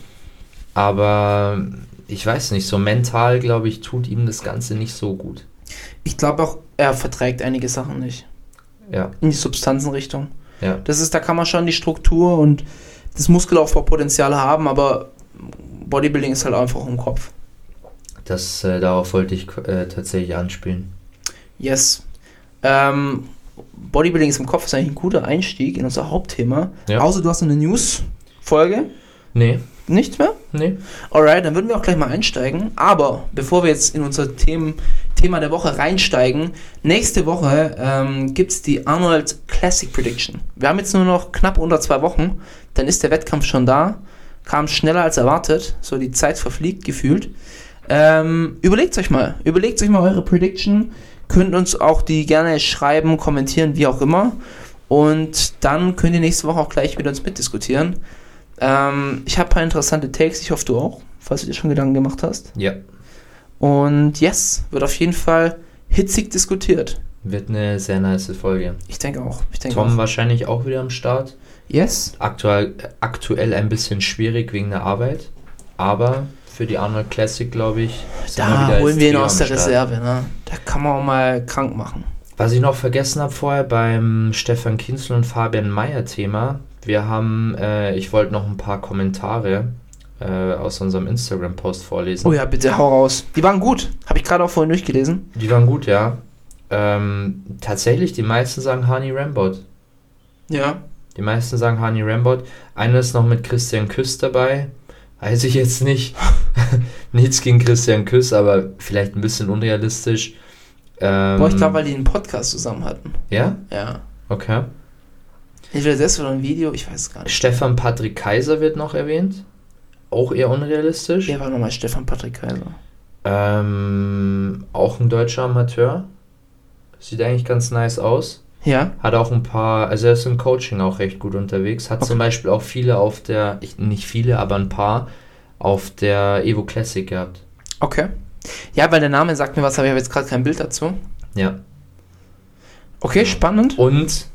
[SPEAKER 2] Aber ich weiß nicht, so mental, glaube ich, tut ihm das Ganze nicht so gut.
[SPEAKER 1] Ich glaube auch, er verträgt einige Sachen nicht.
[SPEAKER 2] Ja,
[SPEAKER 1] In die Substanzenrichtung.
[SPEAKER 2] Ja.
[SPEAKER 1] Das ist, da kann man schon die Struktur und das Muskelaufbaupotenzial haben, aber Bodybuilding ist halt einfach im Kopf.
[SPEAKER 2] Das, äh, darauf wollte ich äh, tatsächlich anspielen.
[SPEAKER 1] Yes. Ähm, Bodybuilding ist im Kopf ist eigentlich ein guter Einstieg in unser Hauptthema.
[SPEAKER 2] Ja.
[SPEAKER 1] Außer du hast eine News-Folge.
[SPEAKER 2] Nee,
[SPEAKER 1] Nichts mehr?
[SPEAKER 2] nee.
[SPEAKER 1] Alright, dann würden wir auch gleich mal einsteigen. Aber bevor wir jetzt in unser Themen, Thema der Woche reinsteigen, nächste Woche ähm, gibt es die Arnold Classic Prediction. Wir haben jetzt nur noch knapp unter zwei Wochen, dann ist der Wettkampf schon da. Kam schneller als erwartet, so die Zeit verfliegt gefühlt. Ähm, überlegt euch mal, überlegt euch mal eure Prediction. Könnt uns auch die gerne schreiben, kommentieren, wie auch immer. Und dann könnt ihr nächste Woche auch gleich mit uns mitdiskutieren. Ähm, ich habe ein paar interessante Takes, ich hoffe du auch, falls du dir schon Gedanken gemacht hast.
[SPEAKER 2] Ja,
[SPEAKER 1] Und yes, wird auf jeden Fall hitzig diskutiert.
[SPEAKER 2] wird eine sehr nice Folge.
[SPEAKER 1] Ich denke auch. Ich denke
[SPEAKER 2] Tom
[SPEAKER 1] auch.
[SPEAKER 2] wahrscheinlich auch wieder am Start.
[SPEAKER 1] Yes.
[SPEAKER 2] Aktuell, aktuell ein bisschen schwierig wegen der Arbeit, aber für die Arnold Classic, glaube ich,
[SPEAKER 1] Da holen wir ihn aus der. Reserve. Ne? Da kann man auch mal krank machen.
[SPEAKER 2] Was ich noch vergessen habe vorher beim Stefan Kinzel und Fabian Meyer Thema, wir haben, äh, ich wollte noch ein paar Kommentare äh, aus unserem Instagram-Post vorlesen.
[SPEAKER 1] Oh ja, bitte hau raus. Die waren gut. Habe ich gerade auch vorhin durchgelesen.
[SPEAKER 2] Die waren gut, ja. Ähm, tatsächlich, die meisten sagen Hani Rambot.
[SPEAKER 1] Ja.
[SPEAKER 2] Die meisten sagen Hani Rambot. Einer ist noch mit Christian Küss dabei. Weiß ich jetzt nicht. (laughs) Nichts gegen Christian Küss, aber vielleicht ein bisschen unrealistisch. Ähm,
[SPEAKER 1] Boah, ich glaube, weil die einen Podcast zusammen hatten.
[SPEAKER 2] Ja?
[SPEAKER 1] Ja.
[SPEAKER 2] Okay.
[SPEAKER 1] Entweder das oder ein Video, ich weiß es gar nicht.
[SPEAKER 2] Stefan Patrick Kaiser wird noch erwähnt. Auch eher unrealistisch.
[SPEAKER 1] Wer war nochmal Stefan Patrick Kaiser?
[SPEAKER 2] Ähm, auch ein deutscher Amateur. Sieht eigentlich ganz nice aus.
[SPEAKER 1] Ja.
[SPEAKER 2] Hat auch ein paar, also er ist im Coaching auch recht gut unterwegs. Hat
[SPEAKER 1] Okay.
[SPEAKER 2] zum Beispiel auch viele auf der, ich, nicht viele, aber ein paar auf der Evo Classic gehabt.
[SPEAKER 1] Okay. Ja, weil der Name sagt mir was, aber ich habe jetzt gerade kein Bild dazu.
[SPEAKER 2] Ja.
[SPEAKER 1] Okay, spannend.
[SPEAKER 2] Und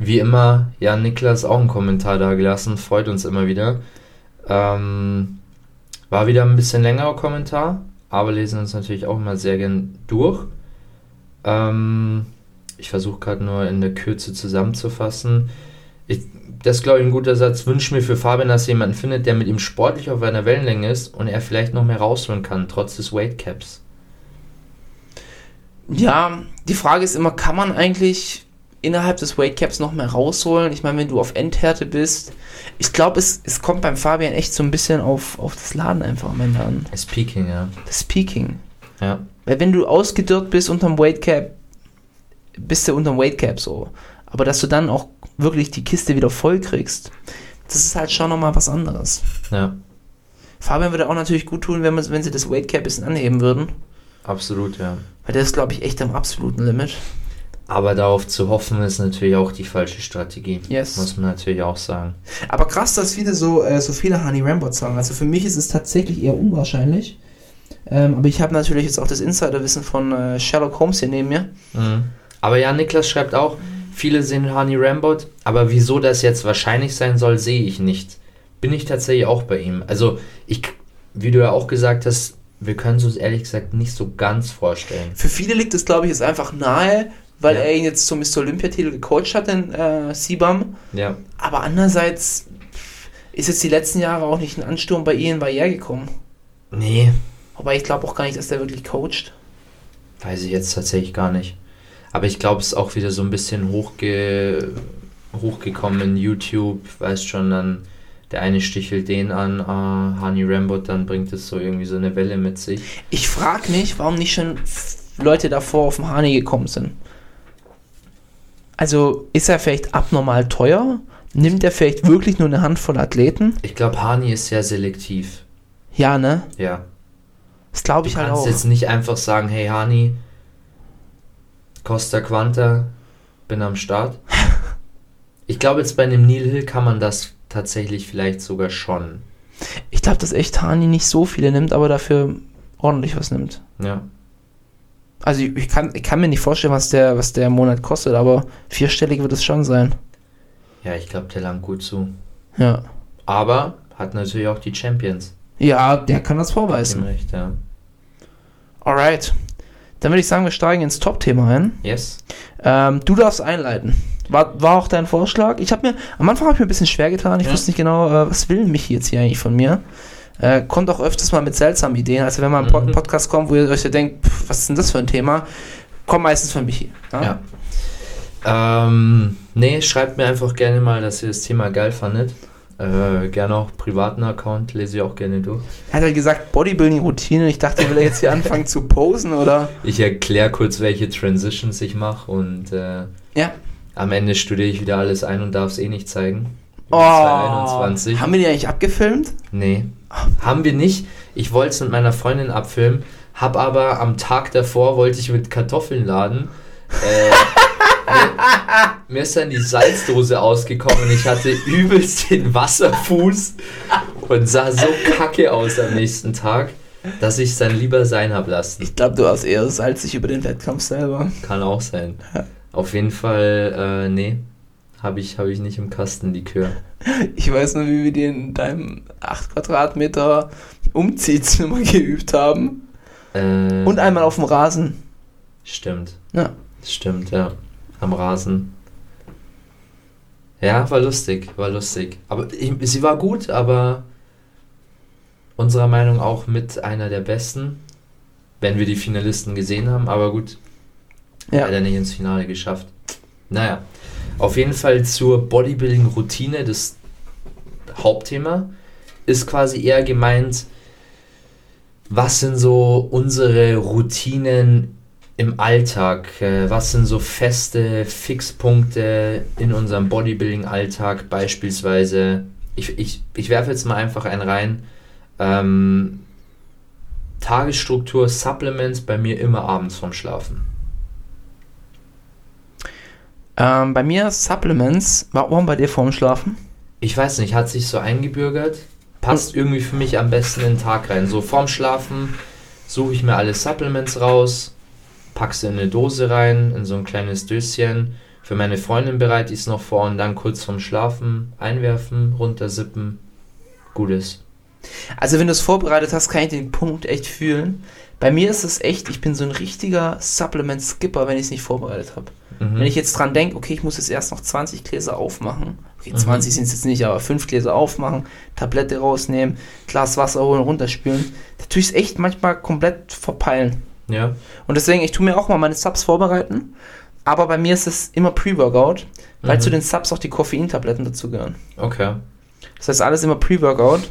[SPEAKER 2] wie immer, ja, Niklas auch einen Kommentar da gelassen, freut uns immer wieder. Ähm, war wieder ein bisschen längerer Kommentar, aber lesen uns natürlich auch immer sehr gern durch. Ähm, ich versuche gerade nur in der Kürze zusammenzufassen. Ich, das ist, glaube ich, ein guter Satz. Wünsche mir für Fabian, dass er jemanden findet, der mit ihm sportlich auf einer Wellenlänge ist und er vielleicht noch mehr rausholen kann, trotz des Weightcaps.
[SPEAKER 1] Ja, die Frage ist immer, kann man eigentlich innerhalb des Weightcaps noch mehr rausholen? Ich meine, wenn du auf Endhärte bist, ich glaube, es, es kommt beim Fabian echt so ein bisschen auf, auf das Laden einfach am Ende an.
[SPEAKER 2] Ist Peking, ja.
[SPEAKER 1] Das Peaking.
[SPEAKER 2] Ja.
[SPEAKER 1] Weil wenn du ausgedörrt bist unterm Weightcap, bist du unterm Weightcap so. Aber dass du dann auch wirklich die Kiste wieder voll kriegst, das ist halt schon nochmal was anderes.
[SPEAKER 2] Ja,
[SPEAKER 1] Fabian würde auch natürlich gut tun, wenn, man, wenn sie das Weightcap ein bisschen anheben würden.
[SPEAKER 2] absolut, ja.
[SPEAKER 1] Weil der ist, glaube ich, echt am absoluten Limit.
[SPEAKER 2] Aber darauf zu hoffen, ist natürlich auch die falsche Strategie.
[SPEAKER 1] Yes.
[SPEAKER 2] Muss man natürlich auch sagen.
[SPEAKER 1] Aber krass, dass viele so, äh, so viele Honey Rambots sagen. Also für mich ist es tatsächlich eher unwahrscheinlich. Ähm, aber ich habe natürlich jetzt auch das Insiderwissen von äh, Sherlock Holmes hier neben mir.
[SPEAKER 2] Mhm. Aber ja, Niklas schreibt auch, viele sehen Honey Rambot, aber wieso das jetzt wahrscheinlich sein soll, sehe ich nicht. Bin ich tatsächlich auch bei ihm. Also, ich, wie du ja auch gesagt hast, wir können es uns ehrlich gesagt nicht so ganz vorstellen.
[SPEAKER 1] Für viele liegt es, glaube ich, jetzt einfach nahe, weil
[SPEAKER 2] Ja.
[SPEAKER 1] er ihn jetzt zum Mr. Olympiatitel gecoacht hat, den äh, Sibam.
[SPEAKER 2] Ja,
[SPEAKER 1] Aber andererseits ist jetzt die letzten Jahre auch nicht ein Ansturm bei Ian Barriere gekommen.
[SPEAKER 2] nee,
[SPEAKER 1] Wobei ich glaube auch gar nicht, dass der wirklich coacht.
[SPEAKER 2] Weiß ich jetzt tatsächlich gar nicht. Aber ich glaube, es ist auch wieder so ein bisschen hochge hochgekommen in YouTube. Weißt schon, dann der eine stichelt den an, uh, Hani Rambot, dann bringt es so irgendwie so eine Welle mit sich.
[SPEAKER 1] Ich frage mich, warum nicht schon Leute davor auf den Hani gekommen sind. Also ist er vielleicht abnormal teuer? Nimmt er vielleicht wirklich nur eine Handvoll Athleten?
[SPEAKER 2] Ich glaube, Hani ist sehr selektiv.
[SPEAKER 1] Ja, ne?
[SPEAKER 2] Ja.
[SPEAKER 1] Das glaube
[SPEAKER 2] Du
[SPEAKER 1] ich halt
[SPEAKER 2] kannst
[SPEAKER 1] auch.
[SPEAKER 2] jetzt nicht einfach sagen, hey Hani, Costa Quanta, bin am Start. (laughs) Ich glaube, jetzt bei einem Neil Hill kann man das tatsächlich vielleicht sogar schon.
[SPEAKER 1] Ich glaube, dass echt Hani nicht so viele nimmt, aber dafür ordentlich was nimmt.
[SPEAKER 2] Ja.
[SPEAKER 1] Also ich, kann, ich kann mir nicht vorstellen, was der, was der Monat kostet, aber vierstellig wird es schon sein.
[SPEAKER 2] Ja, ich glaube, der langt gut zu.
[SPEAKER 1] Ja.
[SPEAKER 2] Aber hat natürlich auch die Champions.
[SPEAKER 1] Ja, der kann das
[SPEAKER 2] Dem
[SPEAKER 1] vorweisen.
[SPEAKER 2] recht, ja.
[SPEAKER 1] Alright. Dann würde ich sagen, wir steigen ins Top-Thema ein.
[SPEAKER 2] Yes.
[SPEAKER 1] Ähm, du darfst einleiten. War, war auch dein Vorschlag? Ich habe mir, am Anfang habe ich mir ein bisschen schwer getan. Ich
[SPEAKER 2] Ja.
[SPEAKER 1] wusste nicht genau, äh, was will mich jetzt hier eigentlich von mir. Äh, kommt auch öfters mal mit seltsamen Ideen. Also wenn mal ein Pod
[SPEAKER 2] Mhm.
[SPEAKER 1] Podcast kommt, wo ihr euch ja denkt, pff, was ist denn das für ein Thema, kommt meistens von Michi.
[SPEAKER 2] Ja. Ähm, nee, schreibt mir einfach gerne mal, dass ihr das Thema geil fandet. Äh, gerne auch privaten Account, lese ich auch gerne durch.
[SPEAKER 1] Er hat halt gesagt, Bodybuilding-Routine. Ich dachte, will er jetzt hier anfangen zu posen oder? (laughs)
[SPEAKER 2] Ich erkläre kurz, welche Transitions ich mache und äh,
[SPEAKER 1] Ja.
[SPEAKER 2] am Ende studiere ich wieder alles ein und darf es eh nicht zeigen.
[SPEAKER 1] Oh,
[SPEAKER 2] 2021.
[SPEAKER 1] haben wir die eigentlich abgefilmt?
[SPEAKER 2] Nee, haben wir nicht. Ich wollte es mit meiner Freundin abfilmen, hab aber am Tag davor wollte ich mit Kartoffeln laden. Äh, mir, mir ist dann die Salzdose ausgekommen und ich hatte übelst den Wasserfuß und sah so kacke aus am nächsten Tag, dass ich es dann lieber sein hab lassen.
[SPEAKER 1] Ich glaube, du warst eher salzig über den Wettkampf selber.
[SPEAKER 2] Kann auch sein. Auf jeden Fall, äh, nee, habe ich, hab ich nicht im Kasten, die Kür.
[SPEAKER 1] Ich weiß nur, wie wir die in deinem 8 Quadratmeter Umziehzimmer (laughs) geübt haben.
[SPEAKER 2] Äh,
[SPEAKER 1] Und einmal auf dem Rasen.
[SPEAKER 2] Stimmt.
[SPEAKER 1] Ja.
[SPEAKER 2] Stimmt, ja. Am Rasen. Ja, war lustig, war lustig. Aber ich, sie war gut, aber unserer Meinung auch mit einer der besten, wenn wir die Finalisten gesehen haben. Aber gut,
[SPEAKER 1] Ja.
[SPEAKER 2] leider nicht ins Finale geschafft. Naja, auf jeden Fall zur Bodybuilding-Routine, das Hauptthema, ist quasi eher gemeint, was sind so unsere Routinen im Alltag? Äh, Was sind so feste Fixpunkte in unserem Bodybuilding-Alltag? Beispielsweise, ich, ich, ich werfe jetzt mal einfach einen rein. Ähm, Tagesstruktur, Supplements bei mir immer abends vorm Schlafen.
[SPEAKER 1] Ähm, bei mir Supplements. Warum bei dir vorm Schlafen?
[SPEAKER 2] Ich weiß nicht, hat sich so eingebürgert. Passt irgendwie für mich am besten in den Tag rein. So vorm Schlafen suche ich mir alle Supplements raus, pack sie in eine Dose rein, in so ein kleines Döschen. Für meine Freundin bereite ich es noch vor und dann kurz vorm Schlafen einwerfen, runtersippen. Gutes.
[SPEAKER 1] Also wenn du es vorbereitet hast, kann ich den Punkt echt fühlen. Bei mir ist es echt, ich bin so ein richtiger Supplement-Skipper, wenn ich es nicht vorbereitet habe.
[SPEAKER 2] Mhm.
[SPEAKER 1] Wenn ich jetzt dran denke, okay, ich muss jetzt erst noch 20 Gläser aufmachen. Okay, 20 sind es jetzt nicht, aber 5 Gläser aufmachen, Tablette rausnehmen, Glas Wasser holen, runterspülen. Da tue ich es echt manchmal komplett verpeilen.
[SPEAKER 2] Ja.
[SPEAKER 1] Und deswegen, ich tue mir auch mal meine Subs vorbereiten. Aber bei mir ist es immer Pre-Workout, weil
[SPEAKER 2] Mhm.
[SPEAKER 1] zu den Subs auch die Koffeintabletten dazugehören.
[SPEAKER 2] Okay.
[SPEAKER 1] Das heißt, alles immer Pre-Workout.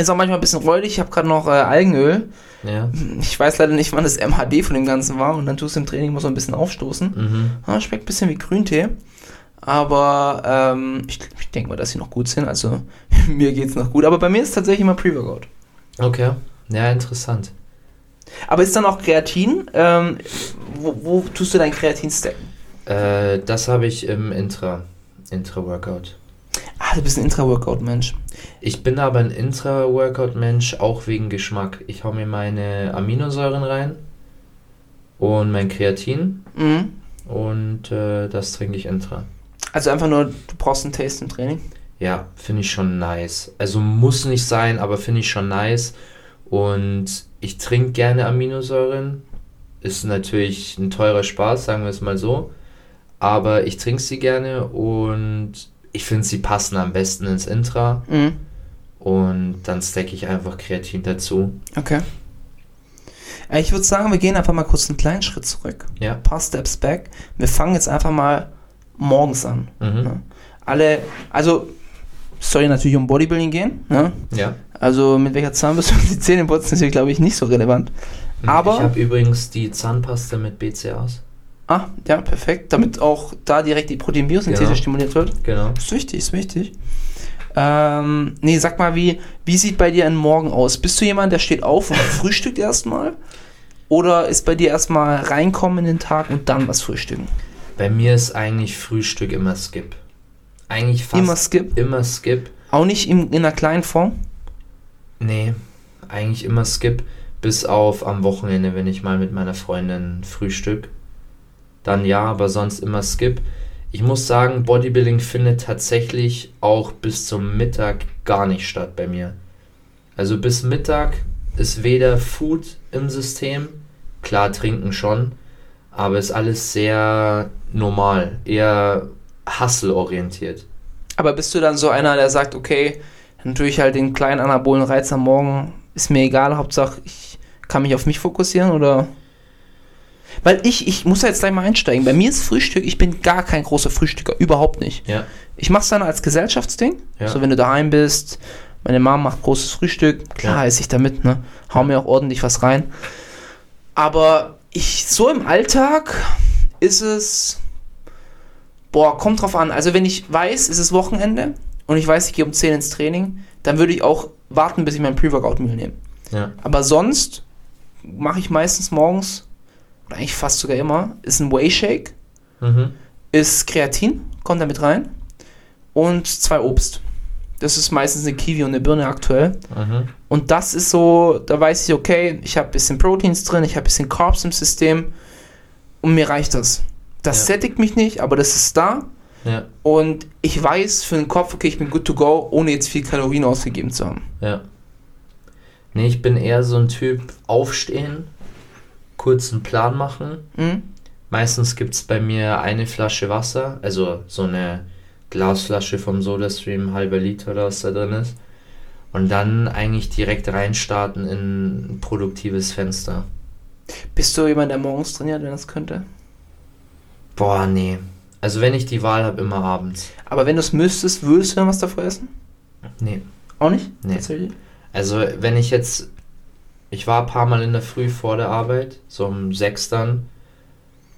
[SPEAKER 1] Ist auch manchmal ein bisschen räudig. Ich habe gerade noch äh, Algenöl.
[SPEAKER 2] Ja.
[SPEAKER 1] Ich weiß leider nicht, wann das MHD von dem Ganzen war. Und dann tust du im Training immer so ein bisschen aufstoßen.
[SPEAKER 2] Mhm.
[SPEAKER 1] Ah, schmeckt ein bisschen wie Grüntee. Aber ähm, ich, ich denke mal, dass sie noch gut sind. Also (laughs) mir geht es noch gut. Aber bei mir ist tatsächlich immer Pre-Workout.
[SPEAKER 2] Okay. Ja, interessant.
[SPEAKER 1] Aber ist dann auch Kreatin? Ähm, wo, wo tust du dein Kreatin stacken?
[SPEAKER 2] Äh, das habe ich im Intra. Intra-Workout.
[SPEAKER 1] Ah, du bist ein Intra-Workout-Mensch.
[SPEAKER 2] Ich bin aber ein Intra-Workout-Mensch, auch wegen Geschmack. Ich hau mir meine Aminosäuren rein und mein Kreatin
[SPEAKER 1] Mhm.
[SPEAKER 2] und äh, das trinke ich Intra.
[SPEAKER 1] Also einfach nur, du brauchst einen Taste im Training.
[SPEAKER 2] Ja, finde ich schon nice. Also muss nicht sein, aber finde ich schon nice. Und ich trinke gerne Aminosäuren. Ist natürlich ein teurer Spaß, sagen wir es mal so. Aber ich trinke sie gerne und ich finde, sie passen am besten ins Intra.
[SPEAKER 1] Mhm.
[SPEAKER 2] Und dann stecke ich einfach Kreatin dazu.
[SPEAKER 1] Okay. Äh, Ich würde sagen, wir gehen einfach mal kurz einen kleinen Schritt zurück.
[SPEAKER 2] Ja.
[SPEAKER 1] Ein paar Steps back. Wir fangen jetzt einfach mal morgens an.
[SPEAKER 2] Mhm.
[SPEAKER 1] Ne? Alle, also es soll ja natürlich um Bodybuilding gehen. Ne?
[SPEAKER 2] Ja.
[SPEAKER 1] Also mit welcher Zahnbürste (laughs) die Zähne putzen, ist hier, glaube ich, nicht so relevant. Aber,
[SPEAKER 2] ich habe übrigens die Zahnpasta mit BCAs.
[SPEAKER 1] Ah, ja, perfekt, damit auch da direkt die Proteinbiosynthese
[SPEAKER 2] Genau.
[SPEAKER 1] stimuliert wird.
[SPEAKER 2] Genau.
[SPEAKER 1] Ist wichtig, ist wichtig. Ähm, nee, sag mal, wie, wie sieht bei dir ein Morgen aus? Bist du jemand, der steht auf und (laughs) frühstückt erstmal? Oder ist bei dir erstmal reinkommen in den Tag und dann was frühstücken?
[SPEAKER 2] Bei mir ist eigentlich Frühstück immer Skip. Eigentlich fast
[SPEAKER 1] Immer Skip?
[SPEAKER 2] Immer Skip.
[SPEAKER 1] Auch nicht in, in einer kleinen Form?
[SPEAKER 2] Nee, eigentlich immer Skip. Bis auf am Wochenende, wenn ich mal mit meiner Freundin frühstück. Dann ja, aber sonst immer Skip. Ich muss sagen, Bodybuilding findet tatsächlich auch bis zum Mittag gar nicht statt bei mir. Also bis Mittag ist weder Food im System, klar trinken schon, aber ist alles sehr normal, eher hustle-orientiert.
[SPEAKER 1] Aber bist du dann so einer, der sagt, okay, natürlich halt den kleinen anabolen Reiz am Morgen, ist mir egal, Hauptsache ich kann mich auf mich fokussieren oder? Weil ich, ich muss da jetzt gleich mal einsteigen. Bei mir ist Frühstück, ich bin gar kein großer Frühstücker, überhaupt nicht.
[SPEAKER 2] Ja,
[SPEAKER 1] Ich mache es dann als Gesellschaftsding.
[SPEAKER 2] Ja.
[SPEAKER 1] So, wenn du daheim bist, meine Mom macht großes Frühstück, klar
[SPEAKER 2] Ja.
[SPEAKER 1] esse ich damit, ne? Hau mir auch ordentlich was rein. Aber ich, so im Alltag ist es, boah, kommt drauf an. Also, wenn ich weiß, es ist Wochenende und ich weiß, ich gehe um 10 ins Training, dann würde ich auch warten, bis ich mein Pre-Workout-Meal nehme.
[SPEAKER 2] ja,
[SPEAKER 1] Aber sonst mache ich meistens morgens, oder eigentlich fast sogar immer, ist ein Whey-Shake
[SPEAKER 2] mhm.
[SPEAKER 1] ist Kreatin, kommt da mit rein. Und zwei Obst. Das ist meistens eine Kiwi und eine Birne aktuell.
[SPEAKER 2] Mhm.
[SPEAKER 1] Und das ist so, da weiß ich, okay, ich habe ein bisschen Proteins drin, ich habe ein bisschen Carbs im System und mir reicht das. Das
[SPEAKER 2] Ja.
[SPEAKER 1] sättigt mich nicht, aber das ist da.
[SPEAKER 2] ja,
[SPEAKER 1] Und ich weiß für den Kopf, okay, ich bin good to go, ohne jetzt viel Kalorien ausgegeben zu haben.
[SPEAKER 2] ja. Nee, ich bin eher so ein Typ, aufstehen, kurzen Plan machen.
[SPEAKER 1] Mhm.
[SPEAKER 2] Meistens gibt es bei mir eine Flasche Wasser, also so eine Glasflasche vom SodaStream, halber Liter oder was da drin ist. Und dann eigentlich direkt reinstarten in ein produktives Fenster.
[SPEAKER 1] Bist du jemand, der morgens trainiert, wenn das könnte?
[SPEAKER 2] Boah, nee. Also wenn ich die Wahl habe, immer abends.
[SPEAKER 1] Aber wenn du es müsstest, würdest du dann was davor essen?
[SPEAKER 2] Nee.
[SPEAKER 1] Auch nicht?
[SPEAKER 2] Nee. Also wenn ich jetzt, ich war ein paar Mal in der Früh vor der Arbeit, so um sechs dann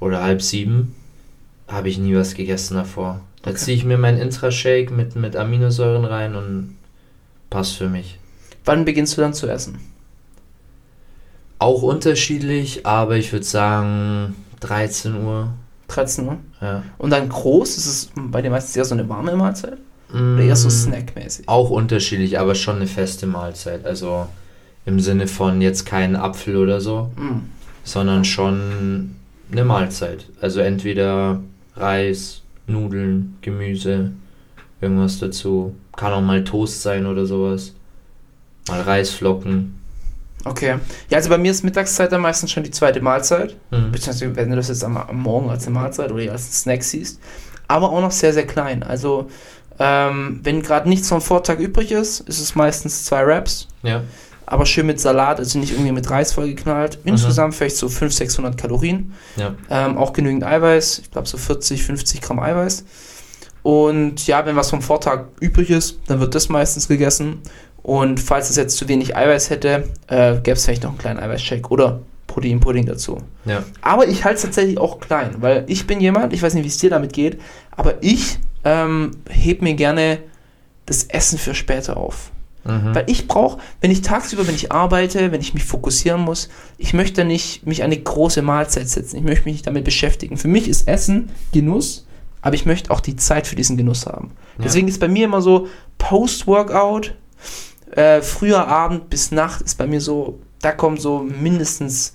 [SPEAKER 2] oder halb sieben, habe ich nie was gegessen davor. Da
[SPEAKER 1] Okay.
[SPEAKER 2] ziehe ich mir meinen Intrashake mit, mit Aminosäuren rein und passt für mich.
[SPEAKER 1] Wann beginnst du dann zu essen?
[SPEAKER 2] Auch unterschiedlich, aber ich würde sagen 13 Uhr.
[SPEAKER 1] 13 Uhr.
[SPEAKER 2] Ja.
[SPEAKER 1] Und dann groß, ist es bei dir meistens eher so eine warme Mahlzeit? Oder eher so
[SPEAKER 2] Mm,
[SPEAKER 1] snackmäßig?
[SPEAKER 2] Auch unterschiedlich, aber schon eine feste Mahlzeit. Also im Sinne von jetzt kein Apfel oder so,
[SPEAKER 1] Mm.
[SPEAKER 2] sondern schon eine Mahlzeit. Also entweder Reis, Nudeln, Gemüse, irgendwas dazu. Kann auch mal Toast sein oder sowas. Mal Reisflocken.
[SPEAKER 1] Okay. Ja, also bei mir ist Mittagszeit dann meistens schon die zweite Mahlzeit.
[SPEAKER 2] Hm.
[SPEAKER 1] Beziehungsweise, wenn du das jetzt am, am Morgen als eine Mahlzeit oder als Snack siehst. Aber auch noch sehr, sehr klein. Also, ähm, wenn gerade nichts vom Vortag übrig ist, ist es meistens zwei Wraps.
[SPEAKER 2] Ja.
[SPEAKER 1] Aber schön mit Salat, also nicht irgendwie mit Reis vollgeknallt. Insgesamt vielleicht so 500, 600 Kalorien.
[SPEAKER 2] Ja.
[SPEAKER 1] Ähm, auch genügend Eiweiß. Ich glaube so 40, 50 Gramm Eiweiß. Und ja, wenn was vom Vortag übrig ist, dann wird das meistens gegessen. Und falls es jetzt zu wenig Eiweiß hätte, äh, gäbe es vielleicht noch einen kleinen Eiweißshake oder Proteinpudding dazu.
[SPEAKER 2] Ja.
[SPEAKER 1] Aber ich halte es tatsächlich auch klein, weil ich bin jemand, ich weiß nicht, wie es dir damit geht, aber ich ähm, heb mir gerne das Essen für später auf.
[SPEAKER 2] Mhm.
[SPEAKER 1] Weil ich brauche, wenn ich tagsüber, wenn ich arbeite, wenn ich mich fokussieren muss, ich möchte nicht mich an eine große Mahlzeit setzen. Ich möchte mich nicht damit beschäftigen. Für mich ist Essen Genuss, aber ich möchte auch die Zeit für diesen Genuss haben.
[SPEAKER 2] Ja.
[SPEAKER 1] Deswegen ist bei mir immer so Post-Workout, äh, früher Abend bis Nacht ist bei mir so, da kommen so mindestens,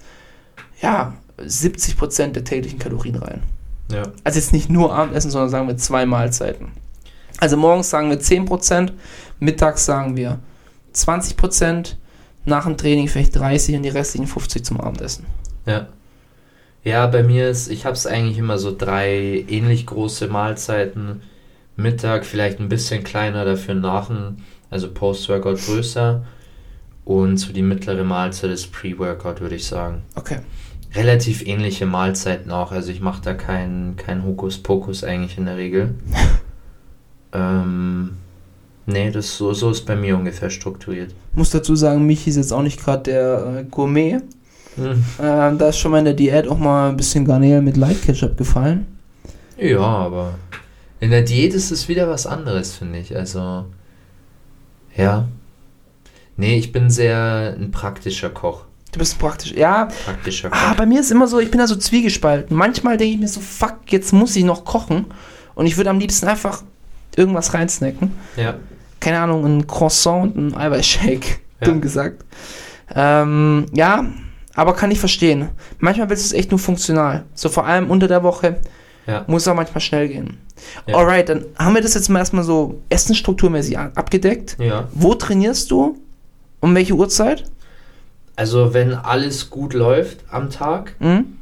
[SPEAKER 1] ja, 70% der täglichen Kalorien rein.
[SPEAKER 2] Ja.
[SPEAKER 1] Also jetzt nicht nur Abendessen, sondern sagen wir zwei Mahlzeiten. Also morgens sagen wir 10%, mittags sagen wir 20%, nach dem Training vielleicht 30 und die restlichen 50 zum Abendessen.
[SPEAKER 2] Ja. Ja, bei mir ist, ich habe es eigentlich immer so drei ähnlich große Mahlzeiten. Mittag vielleicht ein bisschen kleiner, dafür nach dem, also Post-Workout größer. Und so die mittlere Mahlzeit ist Pre-Workout, würde ich sagen.
[SPEAKER 1] Okay.
[SPEAKER 2] Relativ ähnliche Mahlzeiten auch. Also ich mache da keinen kein Hokuspokus eigentlich in der Regel. (laughs) ähm, nee, das so, so ist bei mir ungefähr strukturiert.
[SPEAKER 1] Muss dazu sagen, Michi ist jetzt auch nicht gerade der äh, Gourmet.
[SPEAKER 2] Hm.
[SPEAKER 1] Ähm, da ist schon mal in der Diät auch mal ein bisschen Garnelen mit Light Ketchup gefallen.
[SPEAKER 2] Ja, aber in der Diät ist es wieder was anderes, finde ich. Also, ja. Nee, ich bin sehr ein praktischer Koch.
[SPEAKER 1] Du bist praktisch. Ja,
[SPEAKER 2] Praktischer
[SPEAKER 1] ah,
[SPEAKER 2] Koch.
[SPEAKER 1] bei mir ist immer so, ich bin da so zwiegespalten. Manchmal denke ich mir so, fuck, jetzt muss ich noch kochen. Und ich würde am liebsten einfach irgendwas reinsnacken.
[SPEAKER 2] Ja.
[SPEAKER 1] Keine Ahnung, ein Croissant und ein Eiweißshake. (laughs)
[SPEAKER 2] Ja.
[SPEAKER 1] Dumm gesagt. Ähm, ja, aber kann ich verstehen. Manchmal willst du es echt nur funktional. So vor allem unter der Woche
[SPEAKER 2] Ja.
[SPEAKER 1] muss auch manchmal schnell gehen.
[SPEAKER 2] Ja.
[SPEAKER 1] Alright, dann haben wir das jetzt mal erstmal so essensstrukturmäßig abgedeckt.
[SPEAKER 2] Ja.
[SPEAKER 1] Wo trainierst du? Um welche Uhrzeit?
[SPEAKER 2] Also, wenn alles gut läuft am Tag,
[SPEAKER 1] Hm?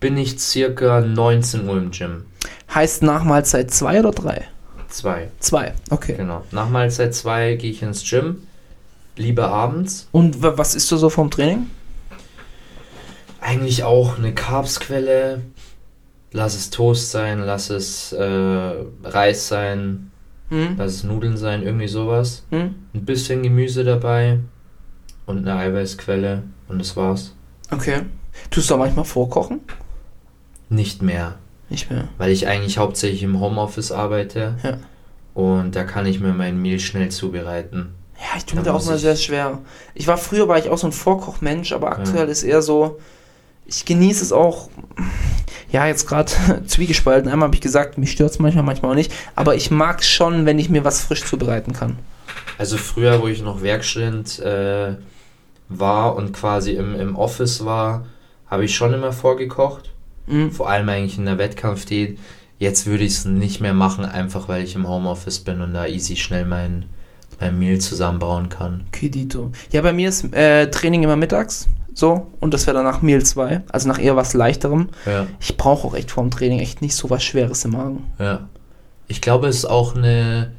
[SPEAKER 2] bin ich circa 19 Uhr im Gym.
[SPEAKER 1] Heißt nach Mahlzeit 2 oder 3?
[SPEAKER 2] Zwei.
[SPEAKER 1] 2, okay.
[SPEAKER 2] Genau. Nach Mahlzeit 2 gehe ich ins Gym. Lieber abends.
[SPEAKER 1] Und wa- was isst du so vom Training?
[SPEAKER 2] Eigentlich auch eine Carbsquelle. Lass es Toast sein, lass es äh, Reis sein,
[SPEAKER 1] Hm?
[SPEAKER 2] lass es Nudeln sein, irgendwie sowas.
[SPEAKER 1] Hm?
[SPEAKER 2] Ein bisschen Gemüse dabei und eine Eiweißquelle und das war's.
[SPEAKER 1] Okay. Tust du auch manchmal vorkochen?
[SPEAKER 2] Nicht mehr,
[SPEAKER 1] Nicht mehr.
[SPEAKER 2] weil ich eigentlich hauptsächlich im Homeoffice arbeite
[SPEAKER 1] Ja.
[SPEAKER 2] und da kann ich mir mein Meal schnell zubereiten.
[SPEAKER 1] Ja, ich tue mir
[SPEAKER 2] Da
[SPEAKER 1] auch mal sehr schwer. Ich war früher, war ich auch so ein Vorkochmensch, aber aktuell ist eher so, ich genieße es auch, ja, jetzt gerade (laughs) zwiegespalten. Einmal habe ich gesagt, mich stört es manchmal, manchmal auch nicht, aber ich mag es schon, wenn ich mir was frisch zubereiten kann.
[SPEAKER 2] Also früher, wo ich noch Werkstudent äh, war und quasi im, im Office war, habe ich schon immer vorgekocht.
[SPEAKER 1] Mhm.
[SPEAKER 2] Vor allem eigentlich in der Wettkampfdiät. Jetzt würde ich es nicht mehr machen, einfach weil ich im Homeoffice bin und da easy schnell mein, mein Meal zusammenbauen kann.
[SPEAKER 1] Kidito. Ja, bei mir ist äh, Training immer mittags, so, und das wäre danach Meal 2, also nach eher was leichterem.
[SPEAKER 2] Ja,
[SPEAKER 1] Ich brauche auch echt vorm Training echt nicht so was Schweres im Magen.
[SPEAKER 2] ja. Ich glaube, es ist auch eine,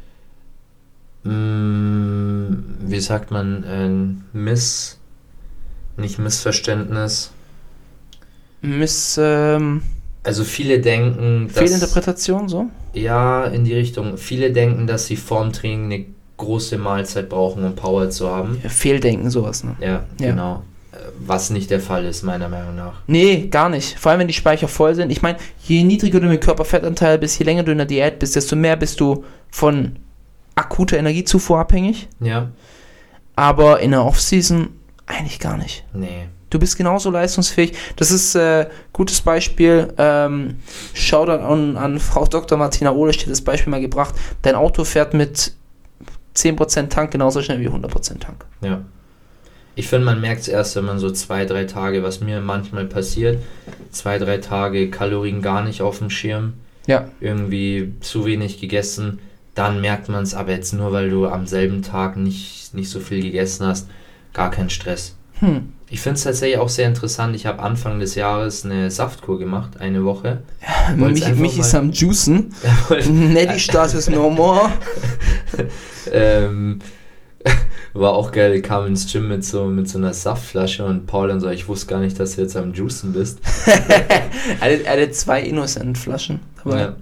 [SPEAKER 2] mm, wie sagt man, ein Miss, nicht Missverständnis.
[SPEAKER 1] Miss, ähm,
[SPEAKER 2] Also viele denken.
[SPEAKER 1] Fehlinterpretation, so?
[SPEAKER 2] Ja, in die Richtung. Viele denken, dass sie vorm Training eine große Mahlzeit brauchen, um Power zu haben.
[SPEAKER 1] Ja, Fehldenken, sowas, ne?
[SPEAKER 2] Ja,
[SPEAKER 1] Ja.
[SPEAKER 2] genau. Was nicht der Fall ist, meiner Meinung nach.
[SPEAKER 1] Nee, gar nicht. Vor allem, wenn die Speicher voll sind. Ich meine, je niedriger du mit Körperfettanteil bist, je länger du in der Diät bist, desto mehr bist du von akuter Energiezufuhr abhängig.
[SPEAKER 2] Ja?
[SPEAKER 1] Aber in der Offseason eigentlich gar nicht.
[SPEAKER 2] Nee.
[SPEAKER 1] Du bist genauso leistungsfähig. Das ist äh, gutes Beispiel. Ähm, Shoutout an, an Frau Dr. Martina Ohlisch, die das Beispiel mal gebracht. Dein Auto fährt mit 10% Tank genauso schnell wie 100% Tank.
[SPEAKER 2] Ja. Ich finde, man merkt es erst, wenn man so zwei, drei Tage, was mir manchmal passiert, zwei, drei Tage Kalorien gar nicht auf dem Schirm,
[SPEAKER 1] Ja.
[SPEAKER 2] irgendwie zu wenig gegessen, dann merkt man es, aber jetzt nur, weil du am selben Tag nicht, nicht so viel gegessen hast, gar kein Stress.
[SPEAKER 1] Hm.
[SPEAKER 2] Ich finde es tatsächlich auch sehr interessant. Ich habe Anfang des Jahres eine Saftkur gemacht, eine Woche. (laughs) Wollt's
[SPEAKER 1] Mich, mich ist am Juicen. (laughs) Nelly Status no more. (laughs)
[SPEAKER 2] ähm, war auch geil, ich kam ins Gym mit so, mit so einer Saftflasche und Paul dann so, ich wusste gar nicht, dass du jetzt am Juicen bist.
[SPEAKER 1] er, hatte, er hatte zwei Innocent-Flaschen. dabei.
[SPEAKER 2] Ja.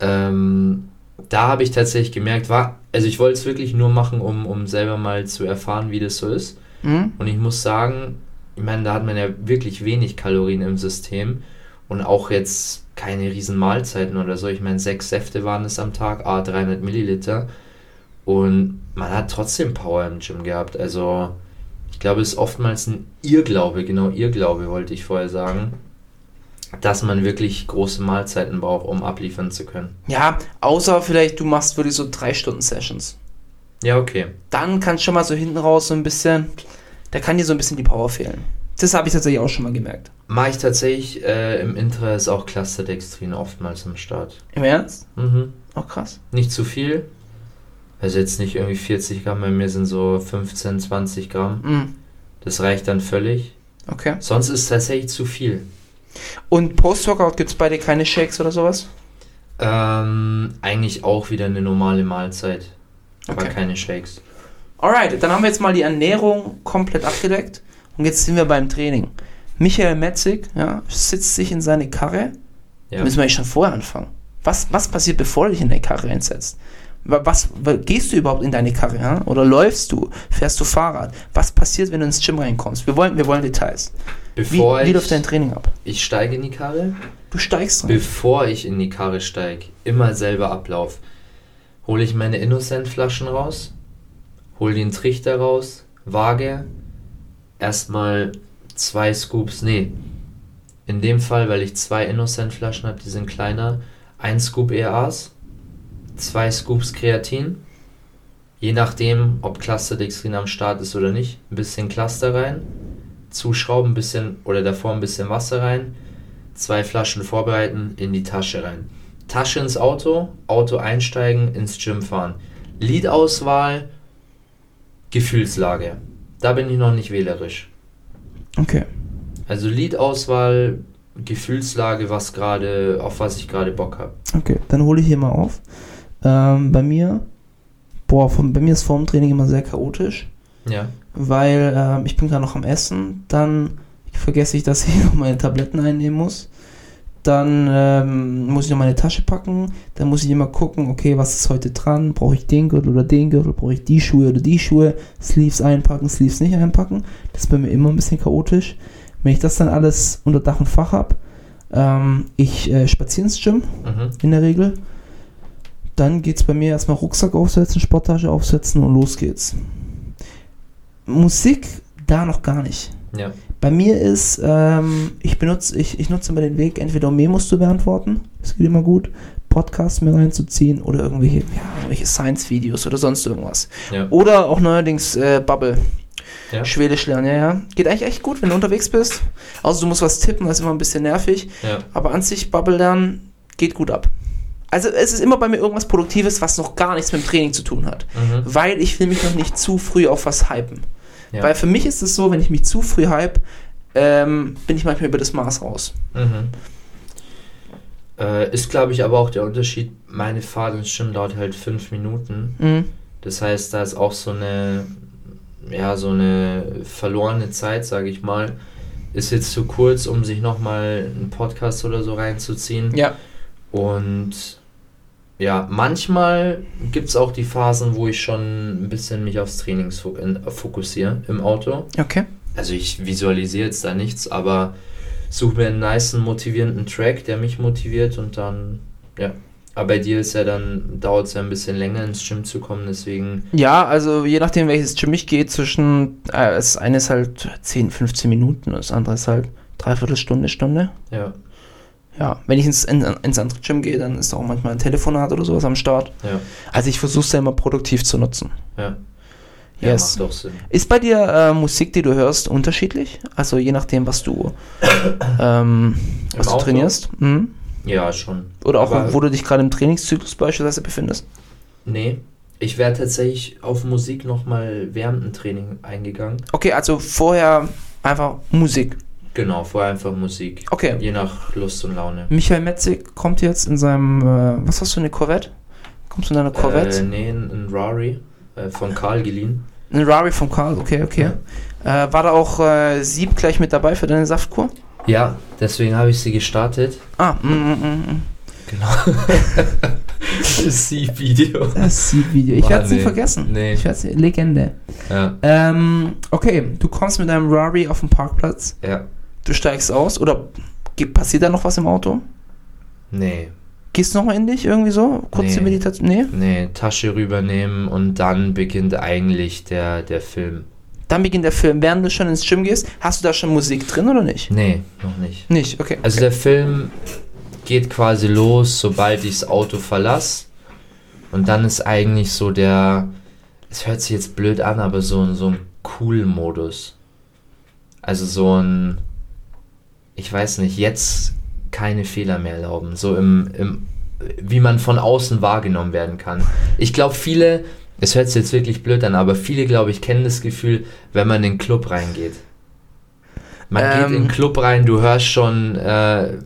[SPEAKER 2] Ähm, da habe ich tatsächlich gemerkt, war, also ich wollte es wirklich nur machen, um, um selber mal zu erfahren, wie das so ist.
[SPEAKER 1] Hm?
[SPEAKER 2] Und ich muss sagen, ich meine, da hat man ja wirklich wenig Kalorien im System und auch jetzt keine riesen Mahlzeiten oder so. Ich meine, sechs Säfte waren es am Tag, a 300 Milliliter und man hat trotzdem Power im Gym gehabt. Also ich glaube, es ist oftmals ein Irrglaube, genau Irrglaube wollte ich vorher sagen, dass man wirklich große Mahlzeiten braucht, um abliefern zu können.
[SPEAKER 1] Ja, außer vielleicht du machst wirklich so drei Stunden Sessions.
[SPEAKER 2] Ja, okay.
[SPEAKER 1] Dann kann schon mal so hinten raus so ein bisschen, da kann dir so ein bisschen die Power fehlen. Das habe ich tatsächlich auch schon mal gemerkt.
[SPEAKER 2] Mache ich tatsächlich äh, im Intra ist auch Clusterdextrin oftmals am Start.
[SPEAKER 1] Im Ernst?
[SPEAKER 2] Mhm.
[SPEAKER 1] Auch krass.
[SPEAKER 2] Nicht zu viel. Also jetzt nicht irgendwie 40 Gramm, bei mir sind so 15, 20 Gramm.
[SPEAKER 1] Mhm.
[SPEAKER 2] Das reicht dann völlig.
[SPEAKER 1] Okay.
[SPEAKER 2] Sonst ist es tatsächlich zu viel.
[SPEAKER 1] Und Post-Workout gibt es bei dir keine Shakes oder sowas?
[SPEAKER 2] Ähm, eigentlich auch wieder eine normale Mahlzeit. Aber
[SPEAKER 1] Okay.
[SPEAKER 2] keine Shakes.
[SPEAKER 1] Alright, dann haben wir jetzt mal die Ernährung komplett abgedeckt. Und jetzt sind wir beim Training. Michael Metzig ja, sitzt sich in seine Karre.
[SPEAKER 2] Ja.
[SPEAKER 1] Müssen wir eigentlich schon vorher anfangen. Was, was passiert, bevor du dich in deine Karre reinsetzt? Wa- Was, wa- gehst du überhaupt in deine Karre? Ja? Oder läufst du? Fährst du Fahrrad? Was passiert, wenn du ins Gym reinkommst? Wir wollen, wir wollen Details. Wie,
[SPEAKER 2] Bevor
[SPEAKER 1] wie
[SPEAKER 2] ich,
[SPEAKER 1] läuft dein Training ab?
[SPEAKER 2] ich steige in die Karre,
[SPEAKER 1] Du steigst rein.
[SPEAKER 2] bevor ich in die Karre steige, immer selber Ablauf. Hole ich meine Innocent-Flaschen raus, hole den Trichter raus, wage, erstmal zwei Scoops, nee, in dem Fall, weil ich zwei Innocent-Flaschen habe, die sind kleiner, ein Scoop EAs, zwei Scoops Kreatin, je nachdem, ob Clusterdextrin am Start ist oder nicht, ein bisschen Cluster rein, zuschrauben, ein bisschen oder davor ein bisschen Wasser rein, zwei Flaschen vorbereiten, in die Tasche rein. Tasche ins Auto, Auto einsteigen, ins Gym fahren. Liedauswahl, Gefühlslage. Da bin ich noch nicht wählerisch.
[SPEAKER 1] Okay.
[SPEAKER 2] Also Liedauswahl, Gefühlslage, was gerade, auf was ich gerade Bock habe.
[SPEAKER 1] Okay, dann hole ich hier mal auf. Ähm, bei mir, boah, von, bei mir ist vorm Training immer sehr chaotisch,
[SPEAKER 2] Ja.
[SPEAKER 1] weil ähm, ich bin gerade noch am Essen, dann vergesse ich, dass ich (laughs) noch meine Tabletten einnehmen muss. Dann ähm, muss ich noch meine Tasche packen. Dann muss ich immer gucken, okay, was ist heute dran? Brauche ich den Gürtel oder den Gürtel? Brauche ich die Schuhe oder die Schuhe? Sleeves einpacken, Sleeves nicht einpacken. Das ist bei mir immer ein bisschen chaotisch. Wenn ich das dann alles unter Dach und Fach habe, ähm, ich äh, spaziere ins Gym
[SPEAKER 2] Mhm.
[SPEAKER 1] in der Regel. Dann geht es bei mir erstmal Rucksack aufsetzen, Sporttasche aufsetzen und los geht's. Musik da noch gar nicht.
[SPEAKER 2] Ja.
[SPEAKER 1] Bei mir ist, ähm, ich benutze, ich, ich nutze immer den Weg, entweder um Memos zu beantworten, das geht immer gut, Podcasts mir reinzuziehen oder irgendwelche, ja, irgendwelche Science-Videos oder sonst irgendwas.
[SPEAKER 2] Ja.
[SPEAKER 1] Oder auch neuerdings äh, Bubble.
[SPEAKER 2] Ja.
[SPEAKER 1] Schwedisch lernen, ja, ja. Geht eigentlich echt gut, wenn du unterwegs bist. Also du musst was tippen, das ist immer ein bisschen nervig.
[SPEAKER 2] Ja.
[SPEAKER 1] Aber an sich Bubble lernen geht gut ab. Also es ist immer bei mir irgendwas Produktives, was noch gar nichts mit dem Training zu tun hat.
[SPEAKER 2] Mhm.
[SPEAKER 1] Weil ich will mich noch nicht zu früh auf was hypen.
[SPEAKER 2] Ja.
[SPEAKER 1] Weil für mich ist es so, wenn ich mich zu früh hype, ähm, bin ich manchmal über das Maß raus.
[SPEAKER 2] Mhm. Äh, ist, glaube ich, aber auch der Unterschied. Meine Fahrt ins Gym dauert halt fünf Minuten.
[SPEAKER 1] Mhm.
[SPEAKER 2] Das heißt, da ist auch so eine, ja, so eine verlorene Zeit, sage ich mal. Ist jetzt zu kurz, um sich nochmal einen Podcast oder so reinzuziehen.
[SPEAKER 1] Ja.
[SPEAKER 2] Und ja, manchmal gibt es auch die Phasen, wo ich schon ein bisschen mich aufs Training fo- in- fokussiere im Auto.
[SPEAKER 1] Okay.
[SPEAKER 2] Also ich visualisiere jetzt da nichts, aber suche mir einen niceen, motivierenden Track, der mich motiviert und dann, ja. Aber bei dir ist ja dann, dauert es ja ein bisschen länger ins Gym zu kommen, deswegen,
[SPEAKER 1] Ja, also je nachdem, welches Gym ich gehe, zwischen, äh, das eine ist halt 10, 15 Minuten, das andere ist halt dreiviertel Stunde, Stunde.
[SPEAKER 2] ja,
[SPEAKER 1] Ja, wenn ich ins, in, ins andere Gym gehe, dann ist auch manchmal ein Telefonat oder sowas am Start.
[SPEAKER 2] ja,
[SPEAKER 1] Also ich versuche es ja immer produktiv zu nutzen.
[SPEAKER 2] ja. Ja,
[SPEAKER 1] Yes.
[SPEAKER 2] macht doch Sinn.
[SPEAKER 1] Ist bei dir äh, Musik, die du hörst, unterschiedlich? Also je nachdem, was du, ähm, was du trainierst? Mhm.
[SPEAKER 2] Ja, schon.
[SPEAKER 1] Oder auch,
[SPEAKER 2] Aber-
[SPEAKER 1] wo du dich gerade im Trainingszyklus beispielsweise befindest?
[SPEAKER 2] Nee, ich wäre tatsächlich auf Musik nochmal während dem Training eingegangen.
[SPEAKER 1] Okay, also vorher einfach Musik.
[SPEAKER 2] Genau, vorher einfach Musik.
[SPEAKER 1] Okay.
[SPEAKER 2] Je nach Lust und Laune.
[SPEAKER 1] Michael Metzig kommt jetzt in seinem, äh, was hast du, eine Corvette? Kommst du in deiner Corvette?
[SPEAKER 2] Äh, nee, ein, Rari äh, von Karl geliehen.
[SPEAKER 1] Ein Rari vom Karl, okay, okay. Äh, war da auch äh, Sieb gleich mit dabei für deine Saftkur?
[SPEAKER 2] Ja, deswegen habe ich sie gestartet.
[SPEAKER 1] Ah, mm, mm, mm, mm.
[SPEAKER 2] Genau. das (laughs) Sieb-Video.
[SPEAKER 1] Das Sieb-Video. Ich werde es nie
[SPEAKER 2] nee.
[SPEAKER 1] vergessen.
[SPEAKER 2] Nee.
[SPEAKER 1] Ich werd's, Legende.
[SPEAKER 2] Ja,
[SPEAKER 1] Ähm, okay, du kommst mit deinem Rari auf den Parkplatz,
[SPEAKER 2] ja.
[SPEAKER 1] Du steigst aus oder passiert da noch was im Auto?
[SPEAKER 2] Nee,
[SPEAKER 1] Gehst du nochmal in dich irgendwie so? Kurze
[SPEAKER 2] Nee.
[SPEAKER 1] Meditation? Nee?
[SPEAKER 2] nee, Tasche rübernehmen und dann beginnt eigentlich der, der Film.
[SPEAKER 1] Dann beginnt der Film. Während du schon ins Gym gehst, hast du da schon Musik drin oder nicht?
[SPEAKER 2] Nee, noch nicht.
[SPEAKER 1] Nicht, okay.
[SPEAKER 2] Also der Film geht quasi los, sobald ich das Auto verlasse. Und dann ist eigentlich so der, es hört sich jetzt blöd an, aber so, ein- so ein Cool-Modus. Also so ein, ich weiß nicht, jetzt keine Fehler mehr erlauben. So im, im wie man von außen wahrgenommen werden kann. Ich glaube, viele, es hört sich jetzt wirklich blöd an, aber viele, glaube ich, kennen das Gefühl, wenn man in den Club reingeht. Man geht in
[SPEAKER 1] Ähm.
[SPEAKER 2] den Club rein, du hörst schon, äh,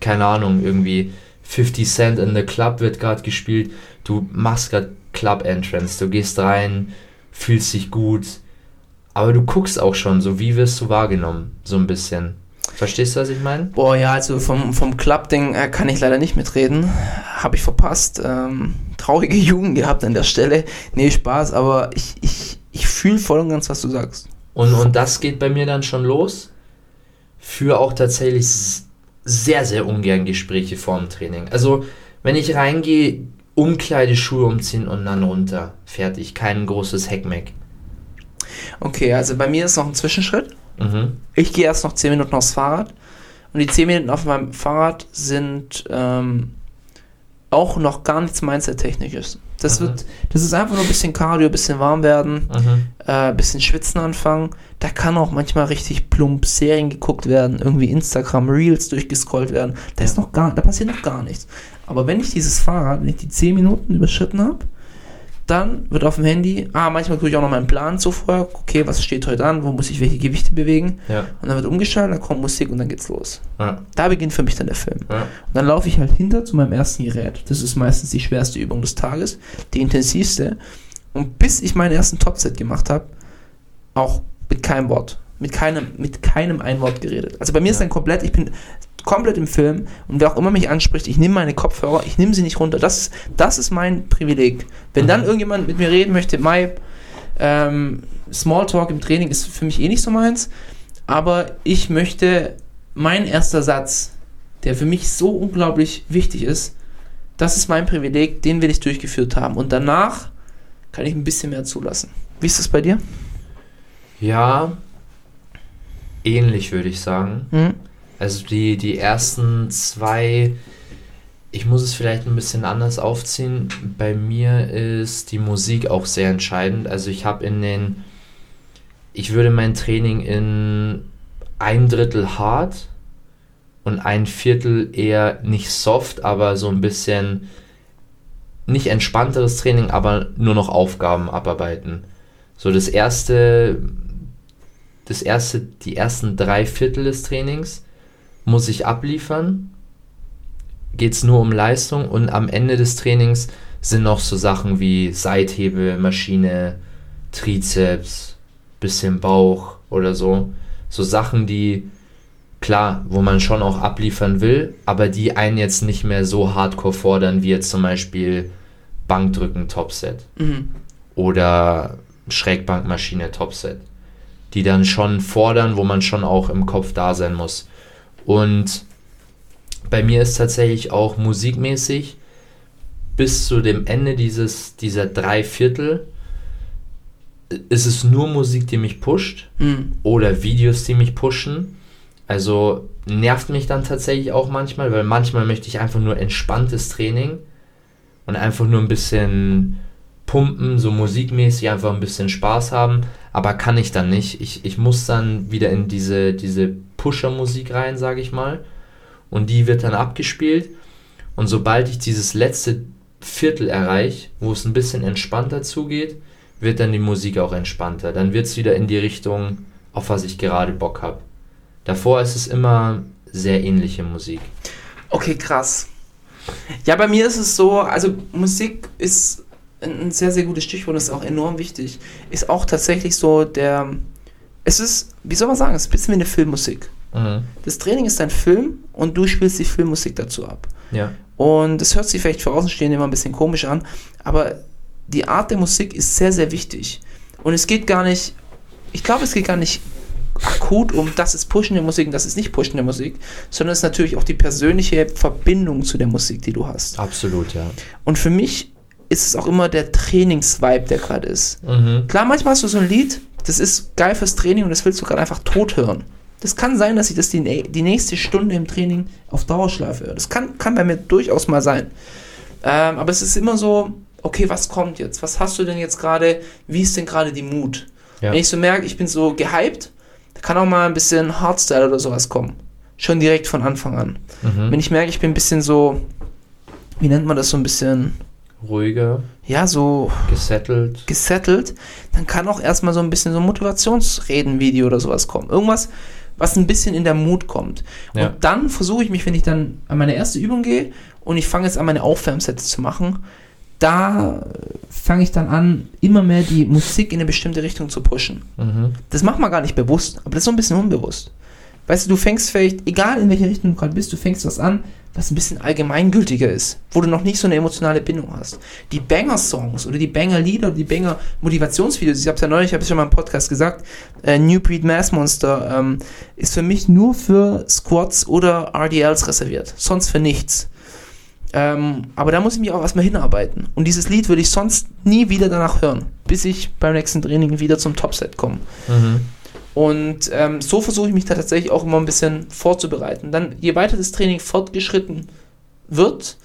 [SPEAKER 2] keine Ahnung, irgendwie 50 Cent in the Club wird gerade gespielt, du machst gerade Club Entrance, du gehst rein, fühlst dich gut. Aber du guckst auch schon, so wie wirst du wahrgenommen, so ein bisschen. Verstehst du, was ich meine?
[SPEAKER 1] Boah, ja, also vom, vom Club-Ding äh, kann ich leider nicht mitreden. Habe ich verpasst. Ähm, traurige (laughs) Jugend gehabt an der Stelle. Nee, Spaß, aber ich, ich, ich fühle voll und ganz, was du sagst.
[SPEAKER 2] Und, und das geht bei mir dann schon los. Für auch tatsächlich sehr, sehr ungern Gespräche vor dem Training. Also, wenn ich reingehe, Umkleide, Schuhe umziehen und dann runter. Fertig. Kein großes Heckmeck.
[SPEAKER 1] Okay, also bei mir ist noch ein Zwischenschritt.
[SPEAKER 2] Mhm.
[SPEAKER 1] Ich gehe erst noch 10 Minuten aufs Fahrrad. Und die 10 Minuten auf meinem Fahrrad sind ähm, auch noch gar nichts Mindset-Technisches. Das,
[SPEAKER 2] Mhm.
[SPEAKER 1] wird, das ist einfach nur ein bisschen Cardio, ein bisschen warm werden,
[SPEAKER 2] Mhm.
[SPEAKER 1] äh, ein bisschen schwitzen anfangen. Da kann auch manchmal richtig plump Serien geguckt werden, irgendwie Instagram Reels durchgescrollt werden. Da ist noch gar, da passiert noch gar nichts. Aber wenn ich dieses Fahrrad, wenn ich die 10 Minuten überschritten habe, dann wird auf dem Handy, ah, manchmal gucke ich auch noch meinen Plan zuvor, okay, was steht heute an, wo muss ich welche Gewichte bewegen.
[SPEAKER 2] Ja.
[SPEAKER 1] Und dann wird umgeschaltet, dann kommt Musik und dann geht's los.
[SPEAKER 2] Ja.
[SPEAKER 1] Da beginnt für mich dann der Film.
[SPEAKER 2] Ja.
[SPEAKER 1] Und dann laufe ich halt hinter zu meinem ersten Gerät. Das ist meistens die schwerste Übung des Tages, die intensivste. Und bis ich meinen ersten Topset gemacht habe, auch mit keinem Wort, mit keinem, mit keinem ein Wort geredet. Also bei mir ist dann komplett, ich bin komplett im Film und wer auch immer mich anspricht, ich nehme meine Kopfhörer, ich nehme sie nicht runter. Das, das ist mein Privileg. Wenn dann irgendjemand mit mir reden möchte, Mai, ähm, Smalltalk im Training ist für mich eh nicht so meins, aber ich möchte, mein erster Satz, der für mich so unglaublich wichtig ist, das ist mein Privileg, den will ich durchgeführt haben. Und danach kann ich ein bisschen mehr zulassen. Wie ist das bei dir?
[SPEAKER 2] Ja, ähnlich würde ich sagen.
[SPEAKER 1] Hm?
[SPEAKER 2] Also die, die ersten zwei, ich muss es vielleicht ein bisschen anders aufziehen. Bei mir ist die Musik auch sehr entscheidend. Also ich habe in den, ich würde mein Training in ein Drittel hart und ein Viertel eher nicht soft, aber so ein bisschen nicht entspannteres Training, aber nur noch Aufgaben abarbeiten. So das erste, das erste, die ersten drei Viertel des Trainings muss ich abliefern. Geht es nur um Leistung und am Ende des Trainings sind noch so Sachen wie Seithebel, Maschine, Trizeps, bisschen Bauch oder so. So Sachen, die klar, wo man schon auch abliefern will, aber die einen jetzt nicht mehr so hardcore fordern, wie jetzt zum Beispiel Bankdrücken Topset
[SPEAKER 1] Mhm.
[SPEAKER 2] oder Schrägbankmaschine Topset, die dann schon fordern, wo man schon auch im Kopf da sein muss. Und bei mir ist tatsächlich auch musikmäßig bis zu dem Ende dieses, dieser drei Viertel ist es nur Musik, die mich pusht
[SPEAKER 1] Mhm.
[SPEAKER 2] oder Videos, die mich pushen. Also nervt mich dann tatsächlich auch manchmal, weil manchmal möchte ich einfach nur entspanntes Training und einfach nur ein bisschen pumpen, so musikmäßig einfach ein bisschen Spaß haben, aber kann ich dann nicht. Ich, ich muss dann wieder in diese, diese Pusher-Musik rein, sage ich mal. Und die wird dann abgespielt. Und sobald ich dieses letzte Viertel erreiche, wo es ein bisschen entspannter zugeht, wird dann die Musik auch entspannter. Dann wird es wieder in die Richtung, auf was ich gerade Bock habe. Davor ist es immer sehr ähnliche Musik.
[SPEAKER 1] Okay, krass. Ja, bei mir ist es so, also Musik ist ein sehr, sehr gutes Stichwort, ist auch enorm wichtig. Ist auch tatsächlich so der, es ist, wie soll man sagen, es ist ein bisschen wie eine Filmmusik.
[SPEAKER 2] Mhm.
[SPEAKER 1] Das Training ist ein Film und du spielst die Filmmusik dazu ab.
[SPEAKER 2] Ja.
[SPEAKER 1] Und das hört sich vielleicht für Außenstehende immer ein bisschen komisch an, aber die Art der Musik ist sehr, sehr wichtig. Und es geht gar nicht, ich glaube, es geht gar nicht akut um, das ist pushende Musik und das ist nicht pushende Musik, sondern es ist natürlich auch die persönliche Verbindung zu der Musik, die du hast.
[SPEAKER 2] Absolut, ja.
[SPEAKER 1] Und für mich ist es auch immer der Trainingsvibe, der gerade ist.
[SPEAKER 2] Mhm.
[SPEAKER 1] Klar, manchmal hast du so ein Lied, das ist geil fürs Training und das willst du gerade einfach tot hören. Das kann sein, dass ich das die, die nächste Stunde im Training auf Dauerschleife höre. Das kann, kann bei mir durchaus mal sein. Ähm, aber es ist immer so, okay, was kommt jetzt? Was hast du denn jetzt gerade? Wie ist denn gerade die Mut?
[SPEAKER 2] Ja.
[SPEAKER 1] Wenn ich so merke, ich bin so gehypt, da kann auch mal ein bisschen Hardstyle oder sowas kommen. Schon direkt von Anfang an.
[SPEAKER 2] Mhm.
[SPEAKER 1] Wenn ich merke, ich bin ein bisschen so, wie nennt man das so ein bisschen,
[SPEAKER 2] Ruhiger,
[SPEAKER 1] ja, so
[SPEAKER 2] gesettelt.
[SPEAKER 1] gesettelt, dann kann auch erstmal so ein bisschen so ein Motivationsreden-Video oder sowas kommen. Irgendwas, was ein bisschen in der Mut kommt.
[SPEAKER 2] Ja.
[SPEAKER 1] Und dann versuche ich mich, wenn ich dann an meine erste Übung gehe und ich fange jetzt an, meine Aufwärmsets zu machen, da fange ich dann an, immer mehr die Musik in eine bestimmte Richtung zu pushen.
[SPEAKER 2] Mhm.
[SPEAKER 1] Das macht man gar nicht bewusst, aber das ist so ein bisschen unbewusst. Weißt du, du fängst vielleicht, egal in welche Richtung du gerade bist, du fängst was an, was ein bisschen allgemeingültiger ist, wo du noch nicht so eine emotionale Bindung hast. Die Banger-Songs oder die Banger-Lieder oder die Banger-Motivationsvideos, ich habe es ja neulich, ich habe es schon mal im Podcast gesagt, äh, New Breed Mass Monster ähm, ist für mich nur für Squats oder RDLs reserviert, sonst für nichts. Ähm, aber da muss ich mich auch erstmal hinarbeiten. Und dieses Lied würde ich sonst nie wieder danach hören, bis ich beim nächsten Training wieder zum Topset komme.
[SPEAKER 2] Mhm.
[SPEAKER 1] Und ähm, so versuche ich mich da tatsächlich auch immer ein bisschen vorzubereiten. Dann, je weiter das Training fortgeschritten wird,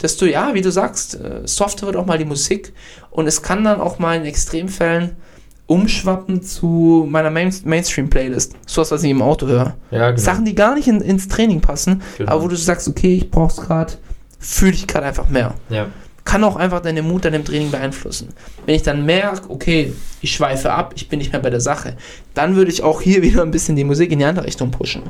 [SPEAKER 1] desto, ja, wie du sagst, äh, softer wird auch mal die Musik. Und es kann dann auch mal in Extremfällen umschwappen zu meiner Main Mainstream-Playlist. So was, was ich im Auto höre.
[SPEAKER 2] Ja, genau.
[SPEAKER 1] Sachen, die gar nicht in, ins Training passen,
[SPEAKER 2] Genau.
[SPEAKER 1] aber wo du sagst, okay, ich brauch's gerade, fühle ich gerade einfach mehr
[SPEAKER 2] Ja.
[SPEAKER 1] Kann auch einfach deine Mut an dem Training beeinflussen. Wenn ich dann merke, okay, ich schweife ab, ich bin nicht mehr bei der Sache, dann würde ich auch hier (laughs) wieder ein bisschen die Musik in die andere Richtung pushen.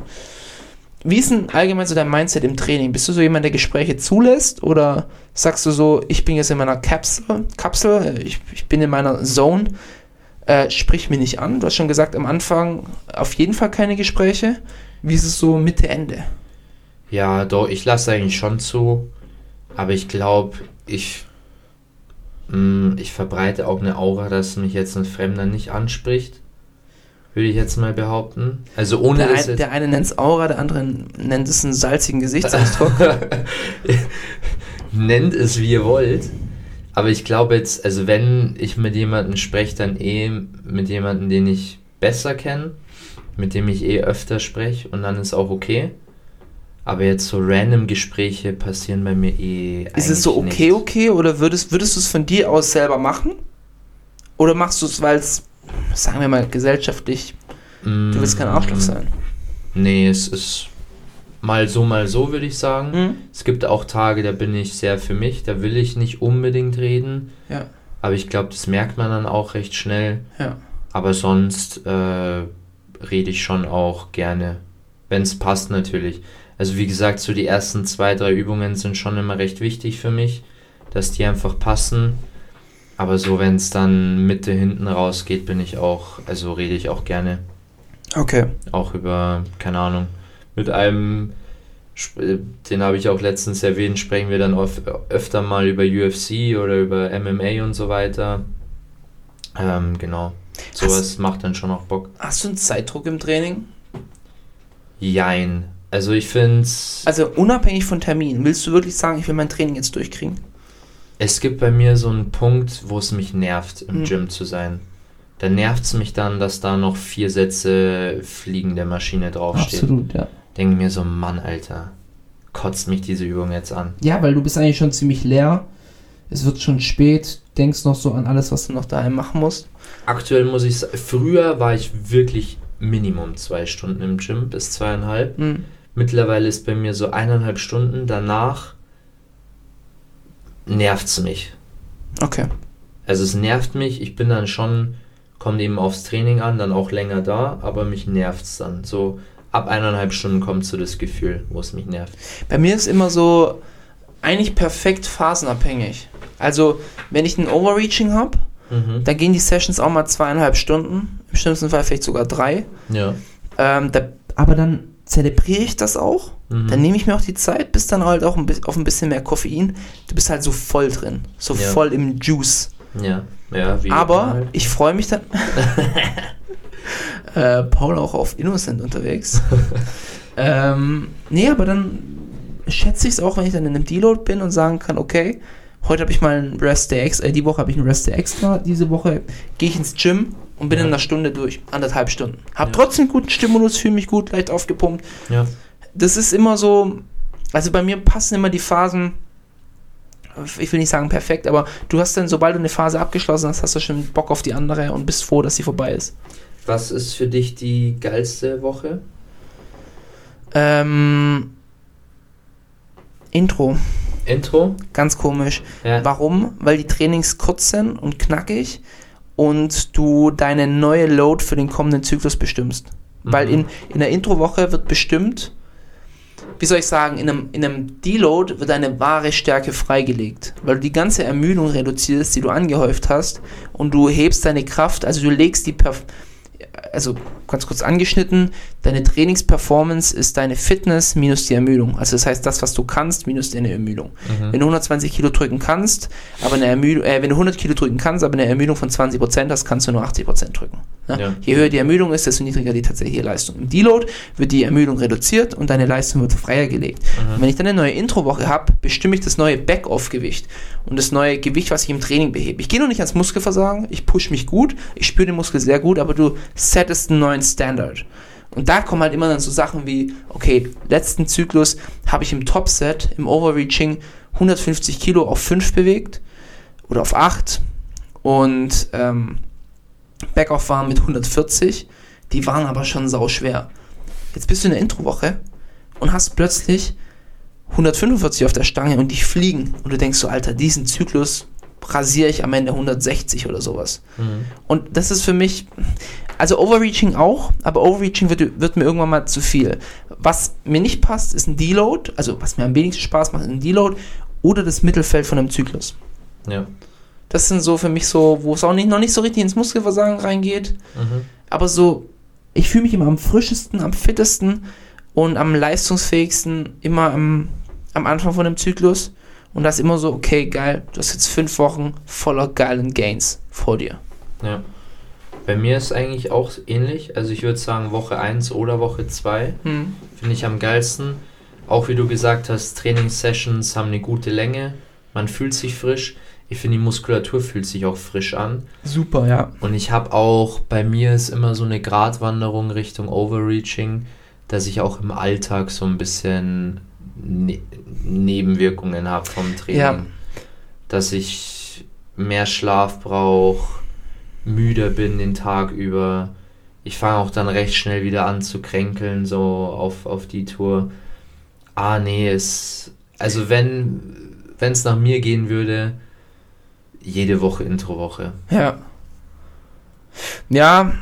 [SPEAKER 1] Wie ist denn allgemein so dein Mindset im Training? Bist du so jemand, der Gespräche zulässt oder sagst du so, ich bin jetzt in meiner Kapsel, Kapsel ich, ich bin in meiner Zone, äh, sprich mich nicht an. Du hast schon gesagt, am Anfang auf jeden Fall keine Gespräche. Wie ist es so Mitte, Ende?
[SPEAKER 2] Ja, doch, ich lasse eigentlich schon zu. Aber ich glaube, ich, mh, ich verbreite auch eine Aura, dass mich jetzt ein Fremder nicht anspricht. Würde ich jetzt mal behaupten. Also ohne
[SPEAKER 1] Der, ein, der eine nennt es Aura, der andere nennt es einen salzigen Gesichtsausdruck. (laughs)
[SPEAKER 2] Nennt es wie ihr wollt. Aber ich glaube jetzt, also wenn ich mit jemandem spreche, dann eh mit jemandem, den ich besser kenne, mit dem ich eh öfter spreche und dann ist auch okay. Aber jetzt so random Gespräche passieren bei mir eh.
[SPEAKER 1] Ist es so okay,
[SPEAKER 2] nicht.
[SPEAKER 1] okay? Oder würdest, würdest du es von dir aus selber machen? Oder machst du es, weil es, sagen wir mal, gesellschaftlich, du willst kein Arschloch
[SPEAKER 2] Mm,
[SPEAKER 1] sein?
[SPEAKER 2] Nee, es ist mal so, mal so, würde ich sagen.
[SPEAKER 1] Mhm.
[SPEAKER 2] Es gibt auch Tage, da bin ich sehr für mich, da will ich nicht unbedingt reden.
[SPEAKER 1] Ja,
[SPEAKER 2] Aber ich glaube, das merkt man dann auch recht schnell.
[SPEAKER 1] ja.
[SPEAKER 2] Aber sonst äh, rede ich schon auch gerne, wenn es passt natürlich. Also wie gesagt, so die ersten zwei, drei Übungen sind schon immer recht wichtig für mich, dass die einfach passen. Aber so, wenn es dann Mitte hinten rausgeht, bin ich auch, also rede ich auch gerne.
[SPEAKER 1] Okay.
[SPEAKER 2] Auch über, keine Ahnung, mit einem, äh, den habe ich auch letztens erwähnt, sprechen wir dann öf öfter mal über UFC oder über MMA und so weiter. Ähm, genau. Sowas macht dann schon auch Bock.
[SPEAKER 1] Hast du einen Zeitdruck im Training?
[SPEAKER 2] Jein. Also ich finde
[SPEAKER 1] Also unabhängig von Termin, willst du wirklich sagen, ich will mein Training jetzt durchkriegen?
[SPEAKER 2] es gibt bei mir so einen Punkt, wo es mich nervt, im
[SPEAKER 1] Mhm.
[SPEAKER 2] Gym zu sein. Da nervt es mich dann, dass da noch vier Sätze fliegende Maschine draufsteht.
[SPEAKER 1] ja.
[SPEAKER 2] Denke mir so, Mann, Alter, kotzt mich diese Übung jetzt an.
[SPEAKER 1] Ja, weil du bist eigentlich schon ziemlich leer. Es wird schon spät, denkst noch so an alles, was du noch daheim machen musst.
[SPEAKER 2] Aktuell muss ich sagen, früher war ich wirklich Minimum zwei Stunden im Gym, bis zweieinhalb.
[SPEAKER 1] Mhm.
[SPEAKER 2] Mittlerweile ist bei mir so eineinhalb Stunden. Danach nervt es mich.
[SPEAKER 1] Okay.
[SPEAKER 2] Also es nervt mich, ich bin dann schon, kommt eben aufs Training an, dann auch länger da, aber mich nervt es dann. So ab eineinhalb Stunden kommt so das Gefühl, wo es mich nervt.
[SPEAKER 1] Bei mir ist immer so eigentlich perfekt phasenabhängig. Also, wenn ich ein Overreaching habe,
[SPEAKER 2] Mhm.
[SPEAKER 1] dann gehen die Sessions auch mal zweieinhalb Stunden, im schlimmsten Fall vielleicht sogar drei.
[SPEAKER 2] Ja.
[SPEAKER 1] Ähm, da, aber dann zelebriere ich das auch.
[SPEAKER 2] Mhm.
[SPEAKER 1] Dann nehme ich mir auch die Zeit, bis dann halt auch ein bi- auf ein bisschen mehr Koffein. Du bist halt so voll drin, so
[SPEAKER 2] Ja.
[SPEAKER 1] voll im Juice.
[SPEAKER 2] Ja, ja,
[SPEAKER 1] Aber
[SPEAKER 2] halt.
[SPEAKER 1] ich freue mich dann. (laughs) äh, Paul auch auf Innocent unterwegs. (laughs) ähm, nee, aber dann schätze ich es auch, wenn ich dann in einem Deload bin und sagen kann, okay, heute habe ich mal einen Rest Day extra, äh, die Woche habe ich einen Rest Day extra, diese Woche gehe ich ins Gym und bin
[SPEAKER 2] Ja.
[SPEAKER 1] in einer Stunde durch, anderthalb Stunden. Hab
[SPEAKER 2] Ja.
[SPEAKER 1] trotzdem guten Stimulus, fühle mich gut, leicht aufgepumpt.
[SPEAKER 2] Ja.
[SPEAKER 1] Das ist immer so, also bei mir passen immer die Phasen, ich will nicht sagen perfekt, aber du hast dann, sobald du eine Phase abgeschlossen hast, hast du schon Bock auf die andere und bist froh, dass sie vorbei ist.
[SPEAKER 2] Was ist für dich die geilste Woche?
[SPEAKER 1] Ähm, Intro,
[SPEAKER 2] Intro?
[SPEAKER 1] ganz komisch.
[SPEAKER 2] Ja.
[SPEAKER 1] Warum? Weil die Trainings kurz sind und knackig und du deine neue Load für den kommenden Zyklus bestimmst. Weil
[SPEAKER 2] Mhm.
[SPEAKER 1] in, in der Introwoche wird bestimmt, wie soll ich sagen, in einem, in einem Deload wird deine wahre Stärke freigelegt, weil du die ganze Ermüdung reduzierst, die du angehäuft hast und du hebst deine Kraft, also du legst die, Perf also ganz kurz angeschnitten, deine Trainingsperformance ist deine Fitness minus die Ermüdung. Also das heißt, das, was du kannst, minus deine Ermüdung. Wenn du 120 Kilo drücken kannst, aber eine Ermüdung, äh, wenn du 100 Kilo drücken kannst, aber eine Ermüdung von 20% hast, kannst du nur 80% drücken. Ne?
[SPEAKER 2] Ja.
[SPEAKER 1] Je höher die Ermüdung ist, desto niedriger die tatsächliche Leistung. Im Deload wird die Ermüdung reduziert und deine Leistung wird freier gelegt. Und wenn ich dann eine neue Introwoche habe, bestimme ich das neue Back-Off-Gewicht und das neue Gewicht, was ich im Training behebe. Ich gehe noch nicht ans Muskelversagen, ich push mich gut, ich spüre den Muskel sehr gut, aber du settest einen neuen Standard. Und da kommen halt immer dann so Sachen wie, okay, letzten Zyklus habe ich im Topset, im Overreaching 150 Kilo auf 5 bewegt oder auf 8 und ähm, Backoff waren mit 140, die waren aber schon sau schwer. Jetzt bist du in der Introwoche und hast plötzlich 145 auf der Stange und die fliegen und du denkst so, Alter, diesen Zyklus rasiere ich am Ende 160 oder sowas. Und das ist für mich, also Overreaching auch, aber Overreaching wird, wird mir irgendwann mal zu viel. Was mir nicht passt, ist ein Deload, also was mir am wenigsten Spaß macht, ist ein Deload oder das Mittelfeld von einem Zyklus.
[SPEAKER 2] Ja.
[SPEAKER 1] Das sind so für mich so, wo es auch nicht, noch nicht so richtig ins Muskelversagen reingeht. Aber so, ich fühle mich immer am frischesten, am fittesten und am leistungsfähigsten immer am, am Anfang von dem Zyklus. Und das immer so, okay, geil, du hast jetzt fünf Wochen voller geilen Gains vor dir.
[SPEAKER 2] Ja. Bei mir ist eigentlich auch ähnlich. Also ich würde sagen Woche 1 oder Woche 2
[SPEAKER 1] Hm.
[SPEAKER 2] finde ich am geilsten. Auch wie du gesagt hast, Trainingssessions haben eine gute Länge. Man fühlt sich frisch. Ich finde, die Muskulatur fühlt sich auch frisch an.
[SPEAKER 1] Super, ja.
[SPEAKER 2] Und ich habe auch, bei mir ist immer so eine Gratwanderung Richtung Overreaching, dass ich auch im Alltag so ein bisschen ne Nebenwirkungen habe vom Training.
[SPEAKER 1] Ja.
[SPEAKER 2] Dass ich mehr Schlaf brauche, müder bin den Tag über. Ich fange auch dann recht schnell wieder an zu kränkeln, so auf, auf die Tour. Ah, nee, es. Also, wenn es nach mir gehen würde, jede Woche Introwoche.
[SPEAKER 1] Ja. Ja,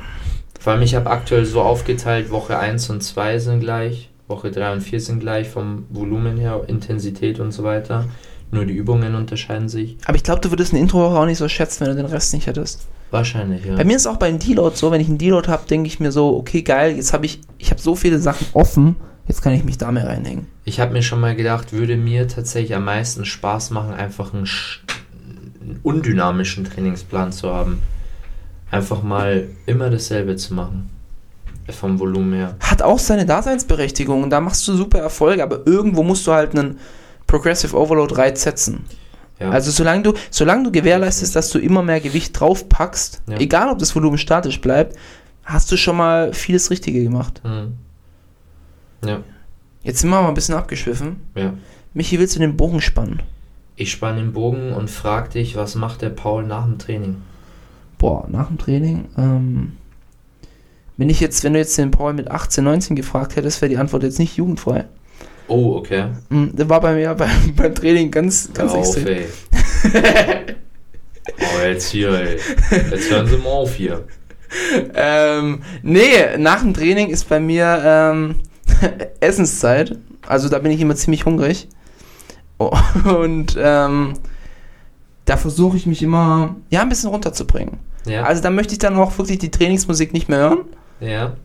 [SPEAKER 2] Vor allem, ich habe aktuell so aufgeteilt, Woche 1 und 2 sind gleich, Woche 3 und 4 sind gleich vom Volumen her, Intensität und so weiter. Nur die Übungen unterscheiden sich.
[SPEAKER 1] aber ich glaube, du würdest eine Introwoche auch nicht so schätzen, wenn du den Rest nicht hättest.
[SPEAKER 2] Wahrscheinlich, ja.
[SPEAKER 1] Bei mir ist auch beim Deload so, wenn ich einen Deload habe, denke ich mir so, okay, geil, jetzt habe ich, ich habe so viele Sachen offen, jetzt kann ich mich da mehr reinhängen.
[SPEAKER 2] Ich habe mir schon mal gedacht, würde mir tatsächlich am meisten Spaß machen, einfach einen, einen undynamischen Trainingsplan zu haben. Einfach mal immer dasselbe zu machen. Vom Volumen her.
[SPEAKER 1] Hat auch seine Daseinsberechtigung und da machst du super Erfolge, aber irgendwo musst du halt einen Progressive Overload Reiz setzen.
[SPEAKER 2] Ja.
[SPEAKER 1] Also solange du, solange du gewährleistest, dass du immer mehr Gewicht draufpackst,
[SPEAKER 2] Ja.
[SPEAKER 1] egal ob das Volumen statisch bleibt, hast du schon mal vieles Richtige gemacht.
[SPEAKER 2] Hm. Ja,
[SPEAKER 1] Jetzt sind wir mal ein bisschen abgeschwiffen.
[SPEAKER 2] ja.
[SPEAKER 1] Michi, willst du den Bogen spannen?
[SPEAKER 2] Ich spann den Bogen und frag dich, was macht der Paul nach dem Training?
[SPEAKER 1] Boah, nach dem Training, ähm, wenn ich jetzt, wenn du jetzt den Paul mit 18, 19 gefragt hättest, wäre die Antwort jetzt nicht jugendfrei.
[SPEAKER 2] Oh, okay.
[SPEAKER 1] Hm, Das war bei mir (laughs) beim, beim Training ganz, ganz
[SPEAKER 2] Hör auf,
[SPEAKER 1] extrem.
[SPEAKER 2] ey. (laughs) oh, jetzt hier, ey. Jetzt hören Sie mal auf hier.
[SPEAKER 1] Ähm, nee, nach dem Training ist bei mir ähm, (laughs) Essenszeit. Also da bin ich immer ziemlich hungrig. (laughs) Und ähm, da versuche ich mich immer ja, ein bisschen runterzubringen.
[SPEAKER 2] Ja.
[SPEAKER 1] Also da möchte ich dann auch wirklich die Trainingsmusik nicht mehr hören.
[SPEAKER 2] ja.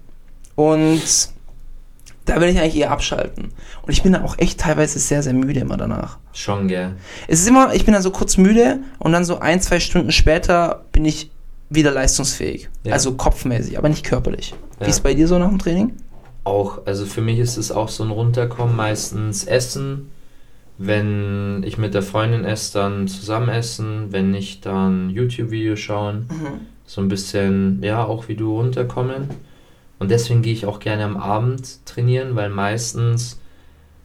[SPEAKER 1] Und da will ich eigentlich eher abschalten. Und ich bin dann auch echt teilweise sehr, sehr müde immer danach.
[SPEAKER 2] Schon, gell.
[SPEAKER 1] Es ist immer, ich bin dann so kurz müde und dann so ein, zwei Stunden später bin ich wieder leistungsfähig.
[SPEAKER 2] Ja.
[SPEAKER 1] Also kopfmäßig, aber nicht körperlich.
[SPEAKER 2] Ja.
[SPEAKER 1] Wie ist bei dir so nach dem Training?
[SPEAKER 2] Auch, also für mich ist es auch so ein Runterkommen, meistens Essen. Wenn ich mit der Freundin esse, dann zusammen essen. Wenn nicht, dann YouTube-Video schauen. So ein bisschen, ja, auch wie du runterkommen. Und deswegen gehe ich auch gerne am Abend trainieren, weil meistens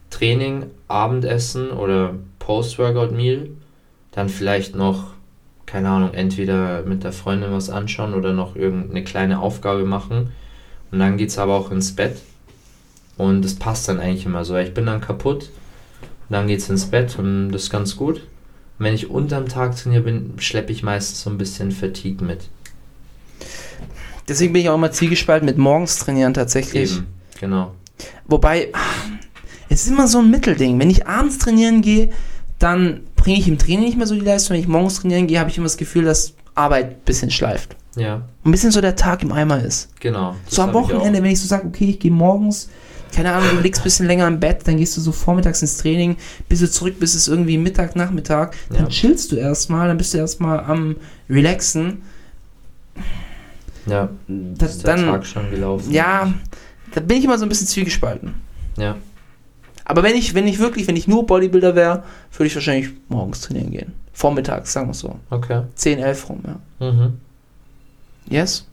[SPEAKER 2] Training, Abendessen oder Post-Workout-Meal, dann vielleicht noch, keine Ahnung, entweder mit der Freundin was anschauen oder noch irgendeine kleine Aufgabe machen. Und dann geht es aber auch ins Bett. Und das passt dann eigentlich immer so. Ich bin dann kaputt, dann geht es ins Bett und das ist ganz gut. Und wenn ich unterm Tag trainiere bin, schleppe ich meistens so ein bisschen Fatigue mit.
[SPEAKER 1] Deswegen bin ich auch immer zielgespalten mit morgens trainieren tatsächlich.
[SPEAKER 2] Eben, genau.
[SPEAKER 1] Wobei, es ist immer so ein Mittelding. Wenn ich abends trainieren gehe, dann bringe ich im Training nicht mehr so die Leistung. Wenn ich morgens trainieren gehe, habe ich immer das Gefühl, dass Arbeit ein bisschen schleift.
[SPEAKER 2] Ja,
[SPEAKER 1] Ein bisschen so der Tag im Eimer ist.
[SPEAKER 2] genau.
[SPEAKER 1] So am
[SPEAKER 2] ich
[SPEAKER 1] Wochenende,
[SPEAKER 2] auch.
[SPEAKER 1] wenn ich so sage, okay, ich gehe morgens, keine Ahnung, du liegst ein bisschen länger im Bett, dann gehst du so vormittags ins Training, bis du zurück bist, ist irgendwie Mittag, Nachmittag, dann
[SPEAKER 2] Ja.
[SPEAKER 1] chillst du erstmal, dann bist du erstmal am Relaxen.
[SPEAKER 2] Ja,
[SPEAKER 1] Da,
[SPEAKER 2] ist der
[SPEAKER 1] dann,
[SPEAKER 2] Tag schon gelaufen.
[SPEAKER 1] ja, da bin ich immer so ein bisschen zwiegespalten.
[SPEAKER 2] Ja,
[SPEAKER 1] Aber wenn ich, wenn ich wirklich, wenn ich nur Bodybuilder wäre, würde ich wahrscheinlich morgens trainieren gehen. Vormittags, sagen wir so.
[SPEAKER 2] okay.
[SPEAKER 1] 10, 11 rum, ja.
[SPEAKER 2] Mhm.
[SPEAKER 1] Yes.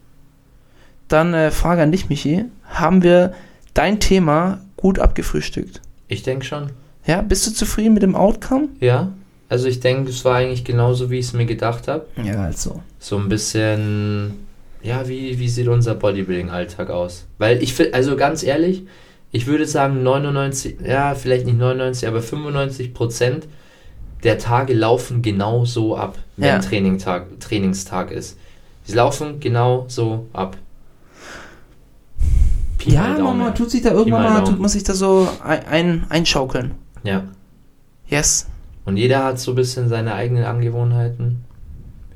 [SPEAKER 1] Dann äh, Frage an dich, Michi. Haben wir dein Thema gut abgefrühstückt?
[SPEAKER 2] Ich denke schon.
[SPEAKER 1] Ja, bist du zufrieden mit dem Outcome?
[SPEAKER 2] Ja, also ich denke, es war eigentlich genauso, wie ich es mir gedacht habe.
[SPEAKER 1] Ja, also.
[SPEAKER 2] So ein bisschen, ja, wie, wie sieht unser Bodybuilding-Alltag aus? Weil ich finde, also ganz ehrlich, ich würde sagen 99, ja, vielleicht nicht 99, aber 95 Prozent der Tage laufen genau so ab, wenn
[SPEAKER 1] Ja.
[SPEAKER 2] Trainingtag, Trainingstag ist. Sie laufen genau so ab. Pi
[SPEAKER 1] Ja,
[SPEAKER 2] mal Daumen.
[SPEAKER 1] Mama, tut sich da irgendwann
[SPEAKER 2] mal
[SPEAKER 1] tut man sich da so ein, ein, einschaukeln.
[SPEAKER 2] Ja.
[SPEAKER 1] Yes.
[SPEAKER 2] Und jeder hat so ein bisschen seine eigenen Angewohnheiten.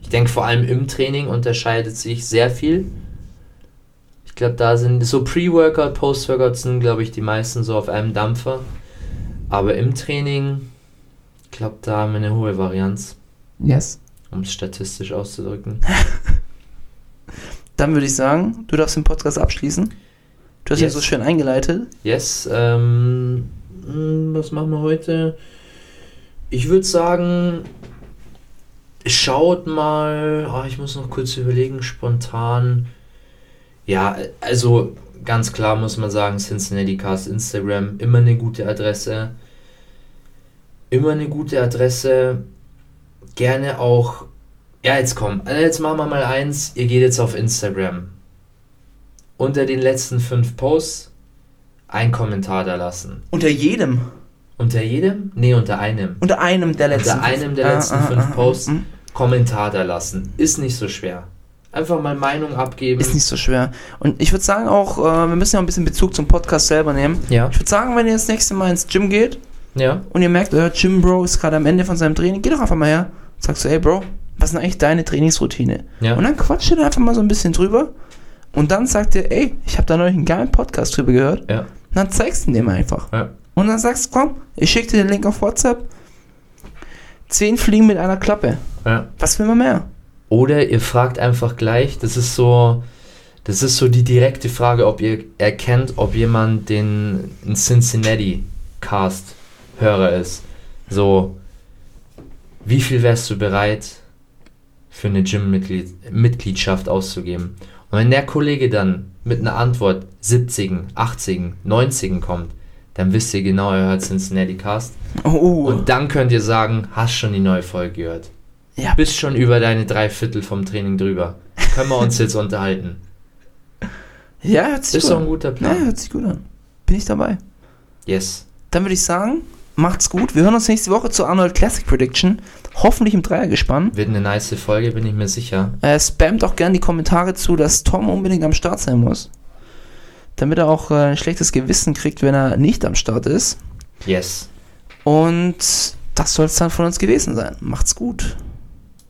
[SPEAKER 2] Ich denke, vor allem im Training unterscheidet sich sehr viel. Ich glaube, da sind so Pre-Workout, Post-Workout sind, glaube ich, die meisten so auf einem Dampfer. Aber im Training, ich glaube, da haben wir eine hohe Varianz,
[SPEAKER 1] Yes.
[SPEAKER 2] um es statistisch auszudrücken. (laughs)
[SPEAKER 1] Dann würde ich sagen, du darfst den Podcast abschließen. Du hast
[SPEAKER 2] Yes.
[SPEAKER 1] ja so schön eingeleitet.
[SPEAKER 2] Yes, ähm, mh, was machen wir heute? Ich würde sagen, schaut mal, ah, ich muss noch kurz überlegen, spontan. Ja, also ganz klar muss man sagen, Cincinnati Cast Instagram, immer eine gute Adresse. Immer eine gute Adresse. Gerne auch, ja, jetzt komm, also jetzt machen wir mal eins, ihr geht jetzt auf Instagram. Unter den letzten fünf Posts ein Kommentar da lassen.
[SPEAKER 1] Unter jedem.
[SPEAKER 2] Unter jedem? Nee, unter einem.
[SPEAKER 1] Unter einem der letzten.
[SPEAKER 2] Unter einem der
[SPEAKER 1] Ah,
[SPEAKER 2] letzten
[SPEAKER 1] ah,
[SPEAKER 2] fünf
[SPEAKER 1] ah,
[SPEAKER 2] Posts
[SPEAKER 1] mm.
[SPEAKER 2] Kommentar da lassen. Ist nicht so schwer. Einfach mal Meinung abgeben.
[SPEAKER 1] Ist nicht so schwer. Und ich würde sagen auch, äh, wir müssen ja ein bisschen Bezug zum Podcast selber nehmen.
[SPEAKER 2] Ja.
[SPEAKER 1] Ich würde sagen, wenn ihr das nächste Mal ins Gym geht
[SPEAKER 2] Ja.
[SPEAKER 1] und ihr merkt, euer Gym Bro ist gerade am Ende von seinem Training, geh doch einfach mal her sagst so, ey Bro, was ist denn eigentlich deine Trainingsroutine?
[SPEAKER 2] Ja.
[SPEAKER 1] Und dann quatscht ihr da einfach mal so ein bisschen drüber und dann sagt ihr, ey, ich habe da neulich einen geilen Podcast drüber gehört.
[SPEAKER 2] Ja.
[SPEAKER 1] Und dann zeigst du ihm einfach.
[SPEAKER 2] Ja.
[SPEAKER 1] Und dann sagst du, komm, ich schicke dir den Link auf WhatsApp. Zehn Fliegen mit einer Klappe.
[SPEAKER 2] ja.
[SPEAKER 1] Was will man mehr?
[SPEAKER 2] Oder ihr fragt einfach gleich, das ist so, das ist so die direkte Frage, ob ihr erkennt, ob jemand den ein Cincinnati Cast Hörer ist. So, wie viel wärst du bereit für eine Gym-Mitgliedschaft auszugeben? Und wenn der Kollege dann mit einer Antwort 70, 80, 90 kommt, dann wisst ihr genau, er hört Cincinnati Cast.
[SPEAKER 1] Oh,
[SPEAKER 2] Und dann könnt ihr sagen, hast schon die neue Folge gehört.
[SPEAKER 1] Ja.
[SPEAKER 2] Bist schon über deine drei Viertel vom Training drüber. Können wir uns jetzt unterhalten.
[SPEAKER 1] ja, hört sich
[SPEAKER 2] Ist
[SPEAKER 1] gut
[SPEAKER 2] doch
[SPEAKER 1] an.
[SPEAKER 2] ein guter
[SPEAKER 1] Ja,
[SPEAKER 2] Plan.
[SPEAKER 1] hört sich gut an. Bin ich dabei.
[SPEAKER 2] Yes.
[SPEAKER 1] Dann würde ich sagen, macht's gut. Wir hören uns nächste Woche zur Arnold Classic Prediction. Hoffentlich im Dreiergespann.
[SPEAKER 2] Wird eine nice Folge, bin ich mir sicher.
[SPEAKER 1] Äh, spamt auch gerne die Kommentare zu, dass Tom unbedingt am Start sein muss. Damit er auch äh, ein schlechtes Gewissen kriegt, wenn er nicht am Start ist.
[SPEAKER 2] Yes.
[SPEAKER 1] Und das soll es dann von uns gewesen sein. Macht's gut.